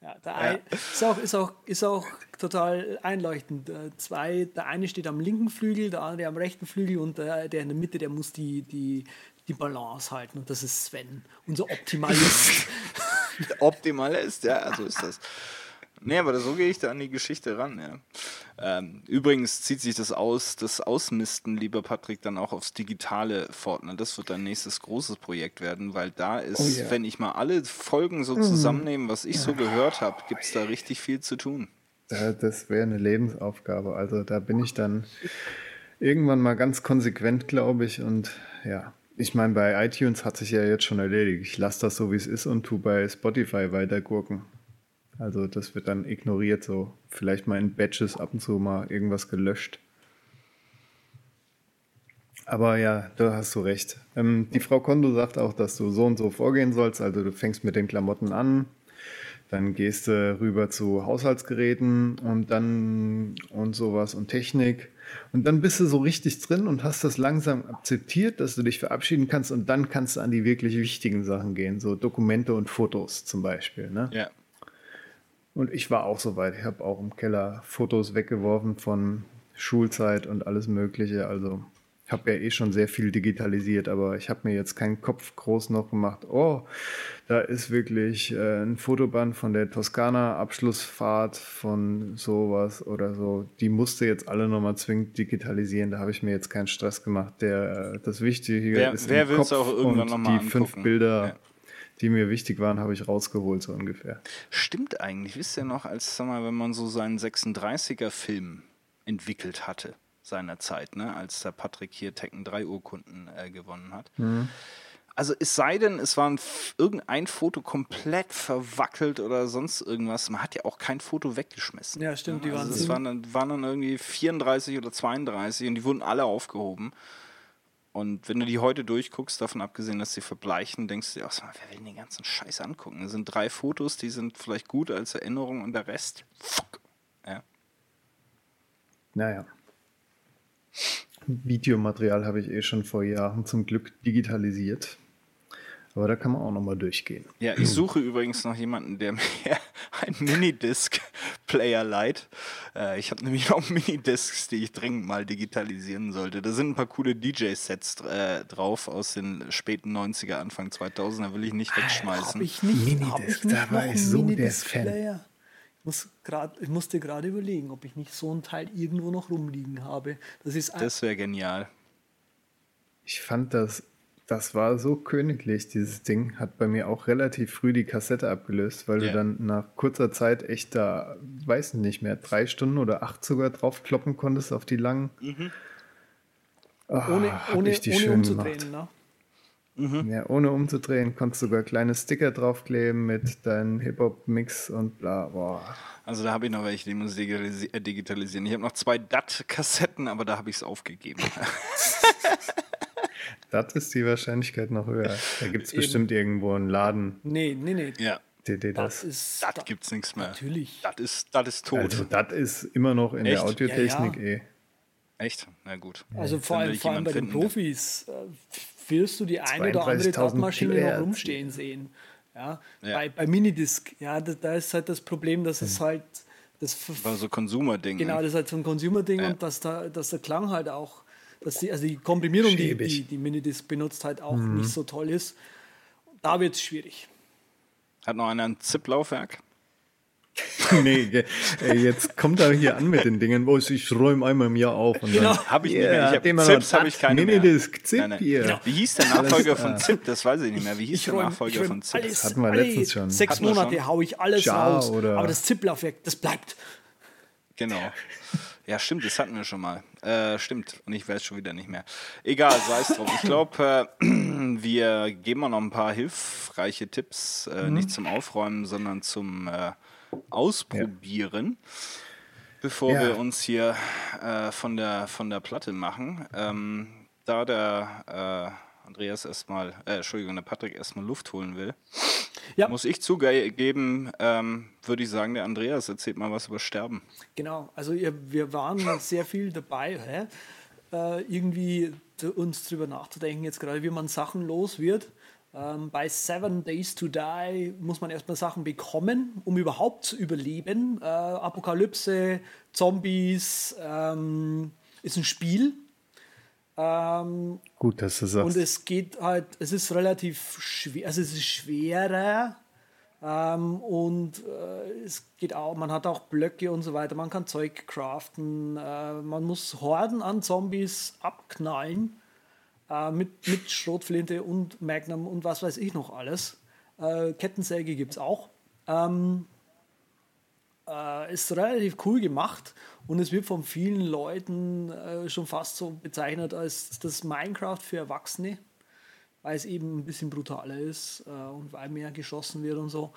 Ja, der ja. Ist, auch, ist, auch, ist auch total einleuchtend. Äh, zwei, der eine steht am linken Flügel, der andere am rechten Flügel und der, der in der Mitte, der muss die, die, die Balance halten. Und das ist Sven, unser Optimalist. Optimalist, ja, so ist das. Nee, aber so gehe ich da an die Geschichte ran, ja. Ähm, übrigens zieht sich das aus, das Ausmisten, lieber Patrick, dann auch aufs Digitale fort. Ne? Das wird dein nächstes großes Projekt werden, weil da ist, oh, yeah. wenn ich mal alle Folgen so mhm. zusammennehme, was ich so gehört habe, gibt es da richtig viel zu tun. Das wäre eine Lebensaufgabe. Also da bin ich dann irgendwann mal ganz konsequent, glaube ich. Und ja, ich meine, bei iTunes hat sich ja jetzt schon erledigt. Ich lasse das so, wie es ist und tu bei Spotify weiter gurken. Also das wird dann ignoriert so. Vielleicht mal in Batches ab und zu mal irgendwas gelöscht. Aber ja, da hast du recht. Ähm, die Frau Kondo sagt auch, dass du so und so vorgehen sollst. Also du fängst mit den Klamotten an, dann gehst du rüber zu Haushaltsgeräten und dann und sowas und Technik. Und dann bist du so richtig drin und hast das langsam akzeptiert, dass du dich verabschieden kannst und dann kannst du an die wirklich wichtigen Sachen gehen, so Dokumente und Fotos zum Beispiel. Ne? Ja. Und ich war auch so weit. Ich habe auch im Keller Fotos weggeworfen von Schulzeit und alles Mögliche. Also habe ja eh schon sehr viel digitalisiert, aber ich habe mir jetzt keinen Kopf groß noch gemacht. Oh, da ist wirklich äh, ein Fotoband von der Toskana-Abschlussfahrt von sowas oder so. Die musste jetzt alle nochmal zwingend digitalisieren. Da habe ich mir jetzt keinen Stress gemacht. Der, äh, das Wichtige Wer- ist wer im Kopf auch irgendwann und die fünf angucken. Bilder, Ja. die mir wichtig waren, habe ich rausgeholt so ungefähr. Stimmt eigentlich. Wisst ihr noch, als, sag mal, wenn man so seinen 36er-Film entwickelt hatte, seinerzeit, ne, als der Patrick hier Tekken 3 Urkunden äh, gewonnen hat. Also es sei denn, es war ein, irgendein Foto komplett verwackelt oder sonst irgendwas. Man hat ja auch kein Foto weggeschmissen. Ja, stimmt, die also waren es waren dann, waren dann irgendwie 34 oder 32 und die wurden alle aufgehoben. Und wenn du die heute durchguckst, davon abgesehen, dass sie verbleichen, denkst du dir mal, wer will denn den ganzen Scheiß angucken? Es sind drei Fotos, die sind vielleicht gut als Erinnerung und der Rest, fuck. Ja. Naja. Videomaterial habe ich eh schon vor Jahren zum Glück digitalisiert. Aber da kann man auch nochmal durchgehen. ja, ich suche übrigens noch jemanden, der mir einen Minidisc-Player leiht. Äh, ich habe nämlich noch Minidiscs, die ich dringend mal digitalisieren sollte. Da sind ein paar coole DJ-Sets äh, drauf aus den späten 90er, Anfang 2000. Da will ich nicht wegschmeißen. Habe ich nicht, Minidisc, hab ich da nicht war noch ich so der Minidisc-Player? Ich, muss grad, ich musste gerade überlegen, ob ich nicht so ein Teil irgendwo noch rumliegen habe. Das ist Das wäre genial. Ich fand das, das war so königlich, dieses Ding. Hat bei mir auch relativ früh die Kassette abgelöst, weil Ja. du dann nach kurzer Zeit echt da, weiß nicht mehr, drei Stunden oder acht sogar draufkloppen konntest auf die langen. Ah, ohne, hab ohne, ich die ohne schön umzudrehen. gemacht. Ne? Ja, ohne umzudrehen, konntest sogar kleine Sticker draufkleben mit deinem Hip-Hop-Mix und bla. Boah. Also da habe ich noch welche, die muss ich äh, digitalisieren. Ich habe noch zwei DAT-Kassetten, aber da habe ich es aufgegeben. Das ist die Wahrscheinlichkeit noch höher. Da gibt es Eben. bestimmt irgendwo einen Laden, Nee, nee, nee. ja, der dir Das das. ist. das gibt's nichts mehr. Natürlich. Das ist, das ist tot. Also, das ist immer noch in Echt? der Audiotechnik Ja, eh. Echt? Na gut. Also vor allem, vor allem bei den finden, der- Profis äh, wirst du die eine oder andere 32.000 Datenmaschine noch rumstehen sehen. Ja, Ja. Bei, bei Minidisc, ja, da, da ist halt das Problem, dass es halt das War so Consumer-Ding. Genau, ne? das ist halt so ein Consumer-Ding Ja. und dass, da, dass der Klang halt auch, dass die, also die Komprimierung, die, die die Minidisc benutzt, halt auch Mhm. nicht so toll ist. Da wird es schwierig. Hat noch einer ein ZIP-Laufwerk? nee, jetzt kommt er hier an mit den Dingen, wo ich, ich räume einmal im Jahr auf. Und Genau. dann, Habe ich Yeah, nicht mehr. Ich hab, ZIPs habe ich keine mehr. Minidisc, ZIP Nein, nein. hier. Wie hieß der Nachfolger von ZIP? Das weiß ich nicht mehr. Wie hieß der räum- Nachfolger von ZIP? alles, hatten wir letztens schon. Sechs Hatten Monate schon. hau ich alles Jar raus. oder- Aber das Zip-Laufwerk, das bleibt. Genau. Ja, stimmt, das hatten wir schon mal. Äh, stimmt, und ich weiß schon wieder nicht mehr. Egal, sei es drum. Ich glaube, äh, wir geben mal noch ein paar hilfreiche Tipps, äh, Mhm. nicht zum Aufräumen, sondern zum Ausprobieren, bevor Ja. wir uns hier äh, von, der, von der Platte machen. Ähm, da der äh, Andreas erstmal, äh, Entschuldigung, der Patrick erstmal Luft holen will, Ja. muss ich zugeben, ähm, würde ich sagen, der Andreas erzählt mal was über Sterben. Genau, also ihr, wir waren sehr viel dabei, hä? Äh, irgendwie uns drüber nachzudenken, jetzt gerade wie man Sachen los wird. Ähm, bei Seven Days to Die muss man erstmal Sachen bekommen, um überhaupt zu überleben. Äh, Apokalypse, Zombies, ähm, ist ein Spiel. Ähm, Gut, dass du und sagst. es geht halt, es ist relativ schwer, also es ist schwerer ähm, und äh, es geht auch, man hat auch Blöcke und so weiter, man kann Zeug craften, äh, man muss Horden an Zombies abknallen äh, mit, mit Schrotflinte und Magnum und was weiß ich noch alles. Äh, Kettensäge gibt es auch. Ähm, äh, ist relativ cool gemacht und es wird von vielen Leuten äh, schon fast so bezeichnet als das Minecraft für Erwachsene, weil es eben ein bisschen brutaler ist äh, und weil mehr geschossen wird und so.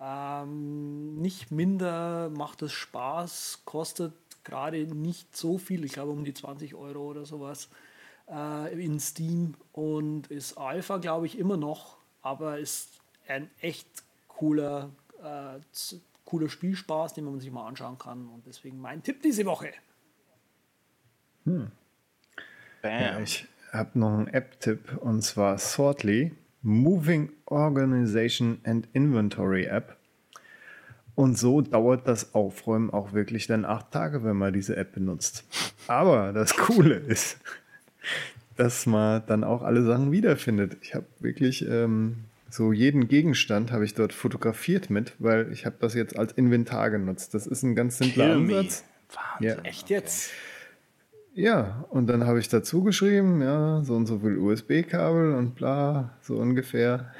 Ähm, nicht minder macht es Spaß, kostet gerade nicht so viel, ich glaube um die 20 Euro oder sowas äh, in Steam und ist Alpha, glaube ich, immer noch, aber ist ein echt cooler, äh, cooler Spielspaß, den man sich mal anschauen kann. Und deswegen mein Tipp diese Woche. Ja, ich habe noch einen App-Tipp und zwar Sortly, Moving Organization and Inventory App. Und so dauert das Aufräumen auch wirklich dann acht Tage, wenn man diese App benutzt. Aber das Coole ist, dass man dann auch alle Sachen wiederfindet. Ich habe wirklich ähm, so jeden Gegenstand habe ich dort fotografiert mit, weil ich habe das jetzt als Inventar genutzt. Das ist ein ganz simpler Kill me. Ansatz. Wahnsinn. Ja. Echt jetzt? Ja, und dann habe ich dazu geschrieben, ja, so und so viel USB-Kabel und bla, so ungefähr.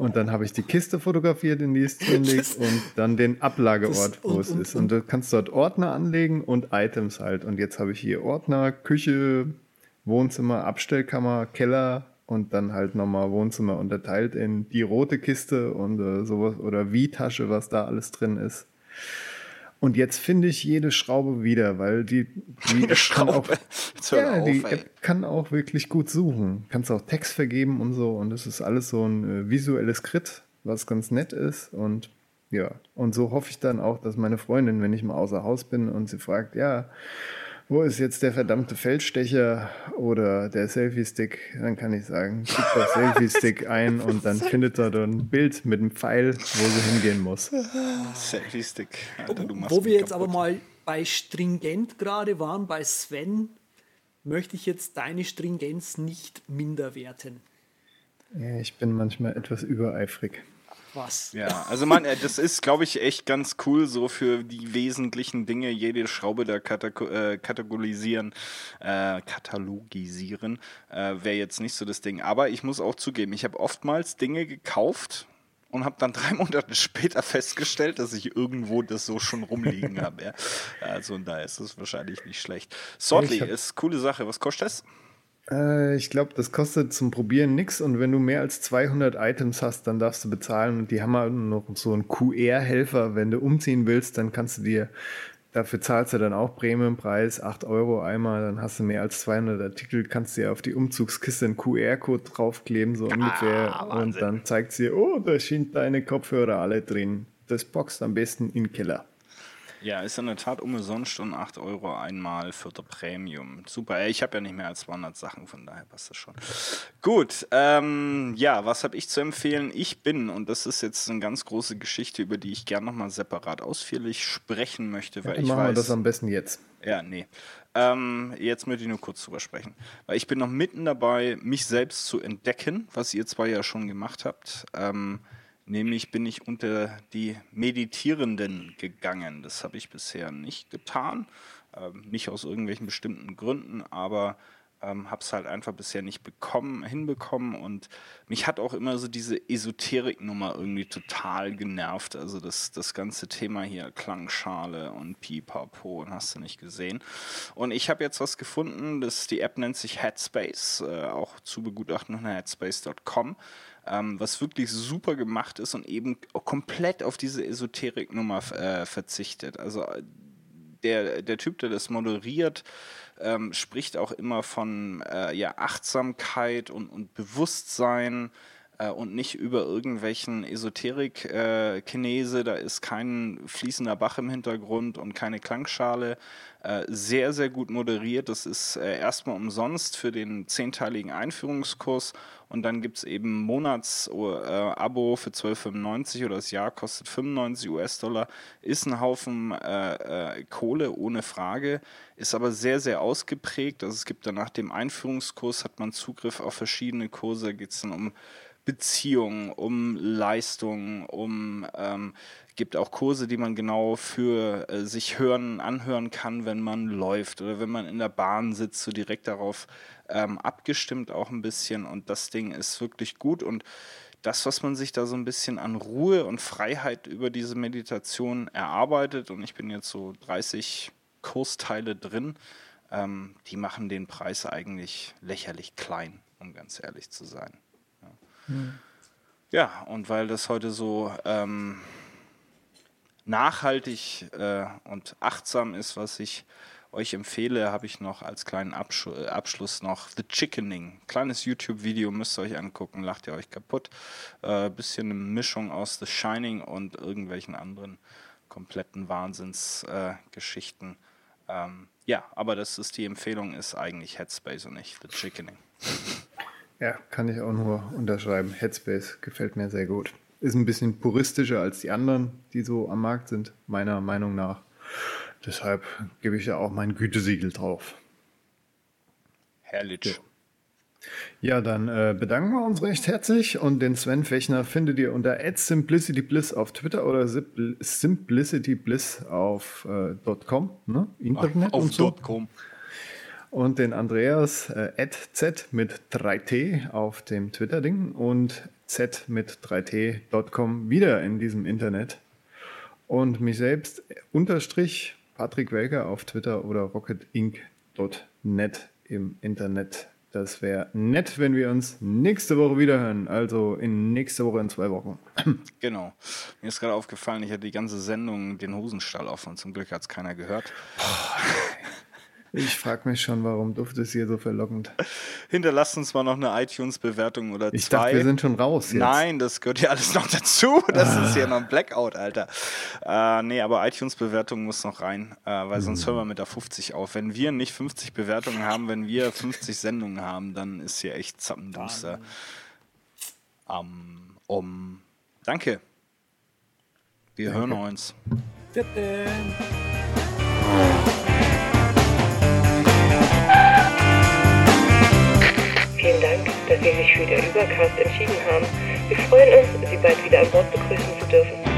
Und dann habe ich die Kiste fotografiert, in die es drin liegt, und dann den Ablageort, das- wo und- es und- ist. Und du kannst dort Ordner anlegen und Items halt. Und jetzt habe ich hier Ordner, Küche, Wohnzimmer, Abstellkammer, Keller und dann halt nochmal Wohnzimmer unterteilt in die rote Kiste und äh, sowas oder Wie-Tasche, was da alles drin ist. Und jetzt finde ich jede Schraube wieder, weil die, die App kann auch, ja, auf, die ey. App kann auch wirklich gut suchen. Kannst auch Text vergeben und so. Und es ist alles so ein äh, visuelles Krit, was ganz nett ist. Und ja, und so hoffe ich dann auch, dass meine Freundin, wenn ich mal außer Haus bin und sie fragt, ja, wo ist jetzt der verdammte Feldstecher oder der Selfie-Stick, dann kann ich sagen, gib das Selfie-Stick ein und dann findet er dann ein Bild mit einem Pfeil, wo sie hingehen muss. Selfie-Stick. Alter, du machst Wo wir jetzt aber mal bei stringent gerade waren, bei Sven, möchte ich jetzt deine Stringenz nicht minderwerten. Ja, ich bin manchmal etwas übereifrig. Was? Ja, also man, äh, das ist, glaube ich, echt ganz cool, so für die wesentlichen Dinge jede Schraube da äh, kategorisieren, äh, katalogisieren, äh, wäre jetzt nicht so das Ding. Aber ich muss auch zugeben, ich habe oftmals Dinge gekauft und habe dann drei Monate später festgestellt, dass ich irgendwo das so schon rumliegen habe. Ja. Also da ist es wahrscheinlich nicht schlecht. Sortly ist coole Sache. Was kostet das? Äh, ich glaube, das kostet zum Probieren nichts und wenn du mehr als 200 Items hast, dann darfst du bezahlen und die haben halt noch so einen QR-Helfer. Wenn du umziehen willst, dann kannst du dir, dafür zahlst du dann auch Premiumpreis, 8 Euro einmal, dann hast du mehr als 200 Artikel, kannst dir auf die Umzugskiste einen QR-Code draufkleben, so ungefähr und Wahnsinn. dann zeigt sie, oh, da sind deine Kopfhörer alle drin. Das boxt am besten in den Keller. Ja, ist in der Tat umsonst und 8 Euro einmal für der Premium. Super, ich habe ja nicht mehr als 200 Sachen, von daher passt das schon. Gut, ähm, ja, was habe ich zu empfehlen? Ich bin, und das ist jetzt eine ganz große Geschichte, über die ich gerne nochmal separat ausführlich sprechen möchte, weil Dann ich machen wir weiß... das am besten jetzt. Ja, nee. Ähm, jetzt möchte ich nur kurz drüber sprechen. Weil ich bin noch mitten dabei, mich selbst zu entdecken, was ihr zwar ja schon gemacht habt. Ähm, nämlich bin ich unter die Meditierenden gegangen. Das habe ich bisher nicht getan. Ähm, nicht aus irgendwelchen bestimmten Gründen, aber ähm, habe es halt einfach bisher nicht bekommen, hinbekommen und mich hat auch immer so diese Esoterik-Nummer irgendwie total genervt. Also das, das ganze Thema hier, Klangschale und Pipapo und hast du nicht gesehen. Und ich habe jetzt was gefunden, das, die App nennt sich Headspace, äh, auch zu begutachten unter headspace.com, ähm, was wirklich super gemacht ist und eben komplett auf diese Esoterik-Nummer äh, verzichtet. Also der, der Typ, der das moderiert, ähm, spricht auch immer von äh, ja, Achtsamkeit und, und Bewusstsein äh, und nicht über irgendwelchen Esoterik-Kinese. da ist kein fließender Bach im Hintergrund und keine Klangschale. Äh, sehr, sehr gut moderiert. Das ist äh, erstmal umsonst für den zehnteiligen Einführungskurs und dann gibt es eben Monats-Abo für 12,95 oder das Jahr kostet 95 US-Dollar. Ist ein Haufen äh, äh, Kohle, ohne Frage, ist aber sehr, sehr ausgeprägt. Also es gibt dann nach dem Einführungskurs hat man Zugriff auf verschiedene Kurse, geht es dann um Beziehungen, um Leistung, um ähm, gibt auch Kurse, die man genau für äh, sich hören, anhören kann, wenn man läuft oder wenn man in der Bahn sitzt, so direkt darauf ähm, abgestimmt auch ein bisschen. Und das Ding ist wirklich gut und das, was man sich da so ein bisschen an Ruhe und Freiheit über diese Meditation erarbeitet, und ich bin jetzt so 30 Kursteile drin, ähm, die machen den Preis eigentlich lächerlich klein, um ganz ehrlich zu sein. Ja, und weil das heute so ähm, nachhaltig äh, und achtsam ist, was ich euch empfehle, habe ich noch als kleinen Absch äh, Abschluss noch The Chickening. Kleines YouTube-Video müsst ihr euch angucken, lacht ihr euch kaputt. Äh, bisschen eine Mischung aus The Shining und irgendwelchen anderen kompletten Wahnsinnsgeschichten. Äh, ähm, ja, aber das ist die Empfehlung, ist eigentlich Headspace und nicht The Chickening. Ja, kann ich auch nur unterschreiben. Headspace gefällt mir sehr gut. Ist ein bisschen puristischer als die anderen, die so am Markt sind, meiner Meinung nach. Deshalb gebe ich ja auch mein Gütesiegel drauf. Herrlich. Ja, dann äh, bedanken wir uns recht herzlich und den Sven Fechner findet ihr unter @simplicitybliss auf Twitter oder simplicitybliss auf äh, .com, ne? Internet auf und so. .com. Und den Andreas äh, z mit 3t auf dem Twitter-Ding und z mit 3t.com wieder in diesem Internet. Und mich selbst unterstrich Patrick Welker auf Twitter oder rocketinc.net im Internet. Das wäre nett, wenn wir uns nächste Woche wiederhören. Also in nächste Woche in zwei Wochen. Genau. Mir ist gerade aufgefallen, ich hatte die ganze Sendung den Hosenstall offen. Zum Glück hat es keiner gehört. Ich frage mich schon, warum duft es hier so verlockend. Hinterlasst uns mal noch eine iTunes-Bewertung oder Ich zwei. dachte, wir sind schon raus jetzt. Nein, das gehört ja alles noch dazu. Das ist ja noch ein Blackout, Alter. Äh, nee, aber iTunes-Bewertung muss noch rein, äh, weil sonst hören wir mit der 50 auf. Wenn wir nicht 50 Bewertungen haben, wenn wir 50 Sendungen haben, dann ist hier echt zappenduster. Um, um, danke. Wir hören uns. Bitte. Sich für der Übercast entschieden haben. Wir freuen uns, Sie bald wieder an Bord begrüßen zu dürfen.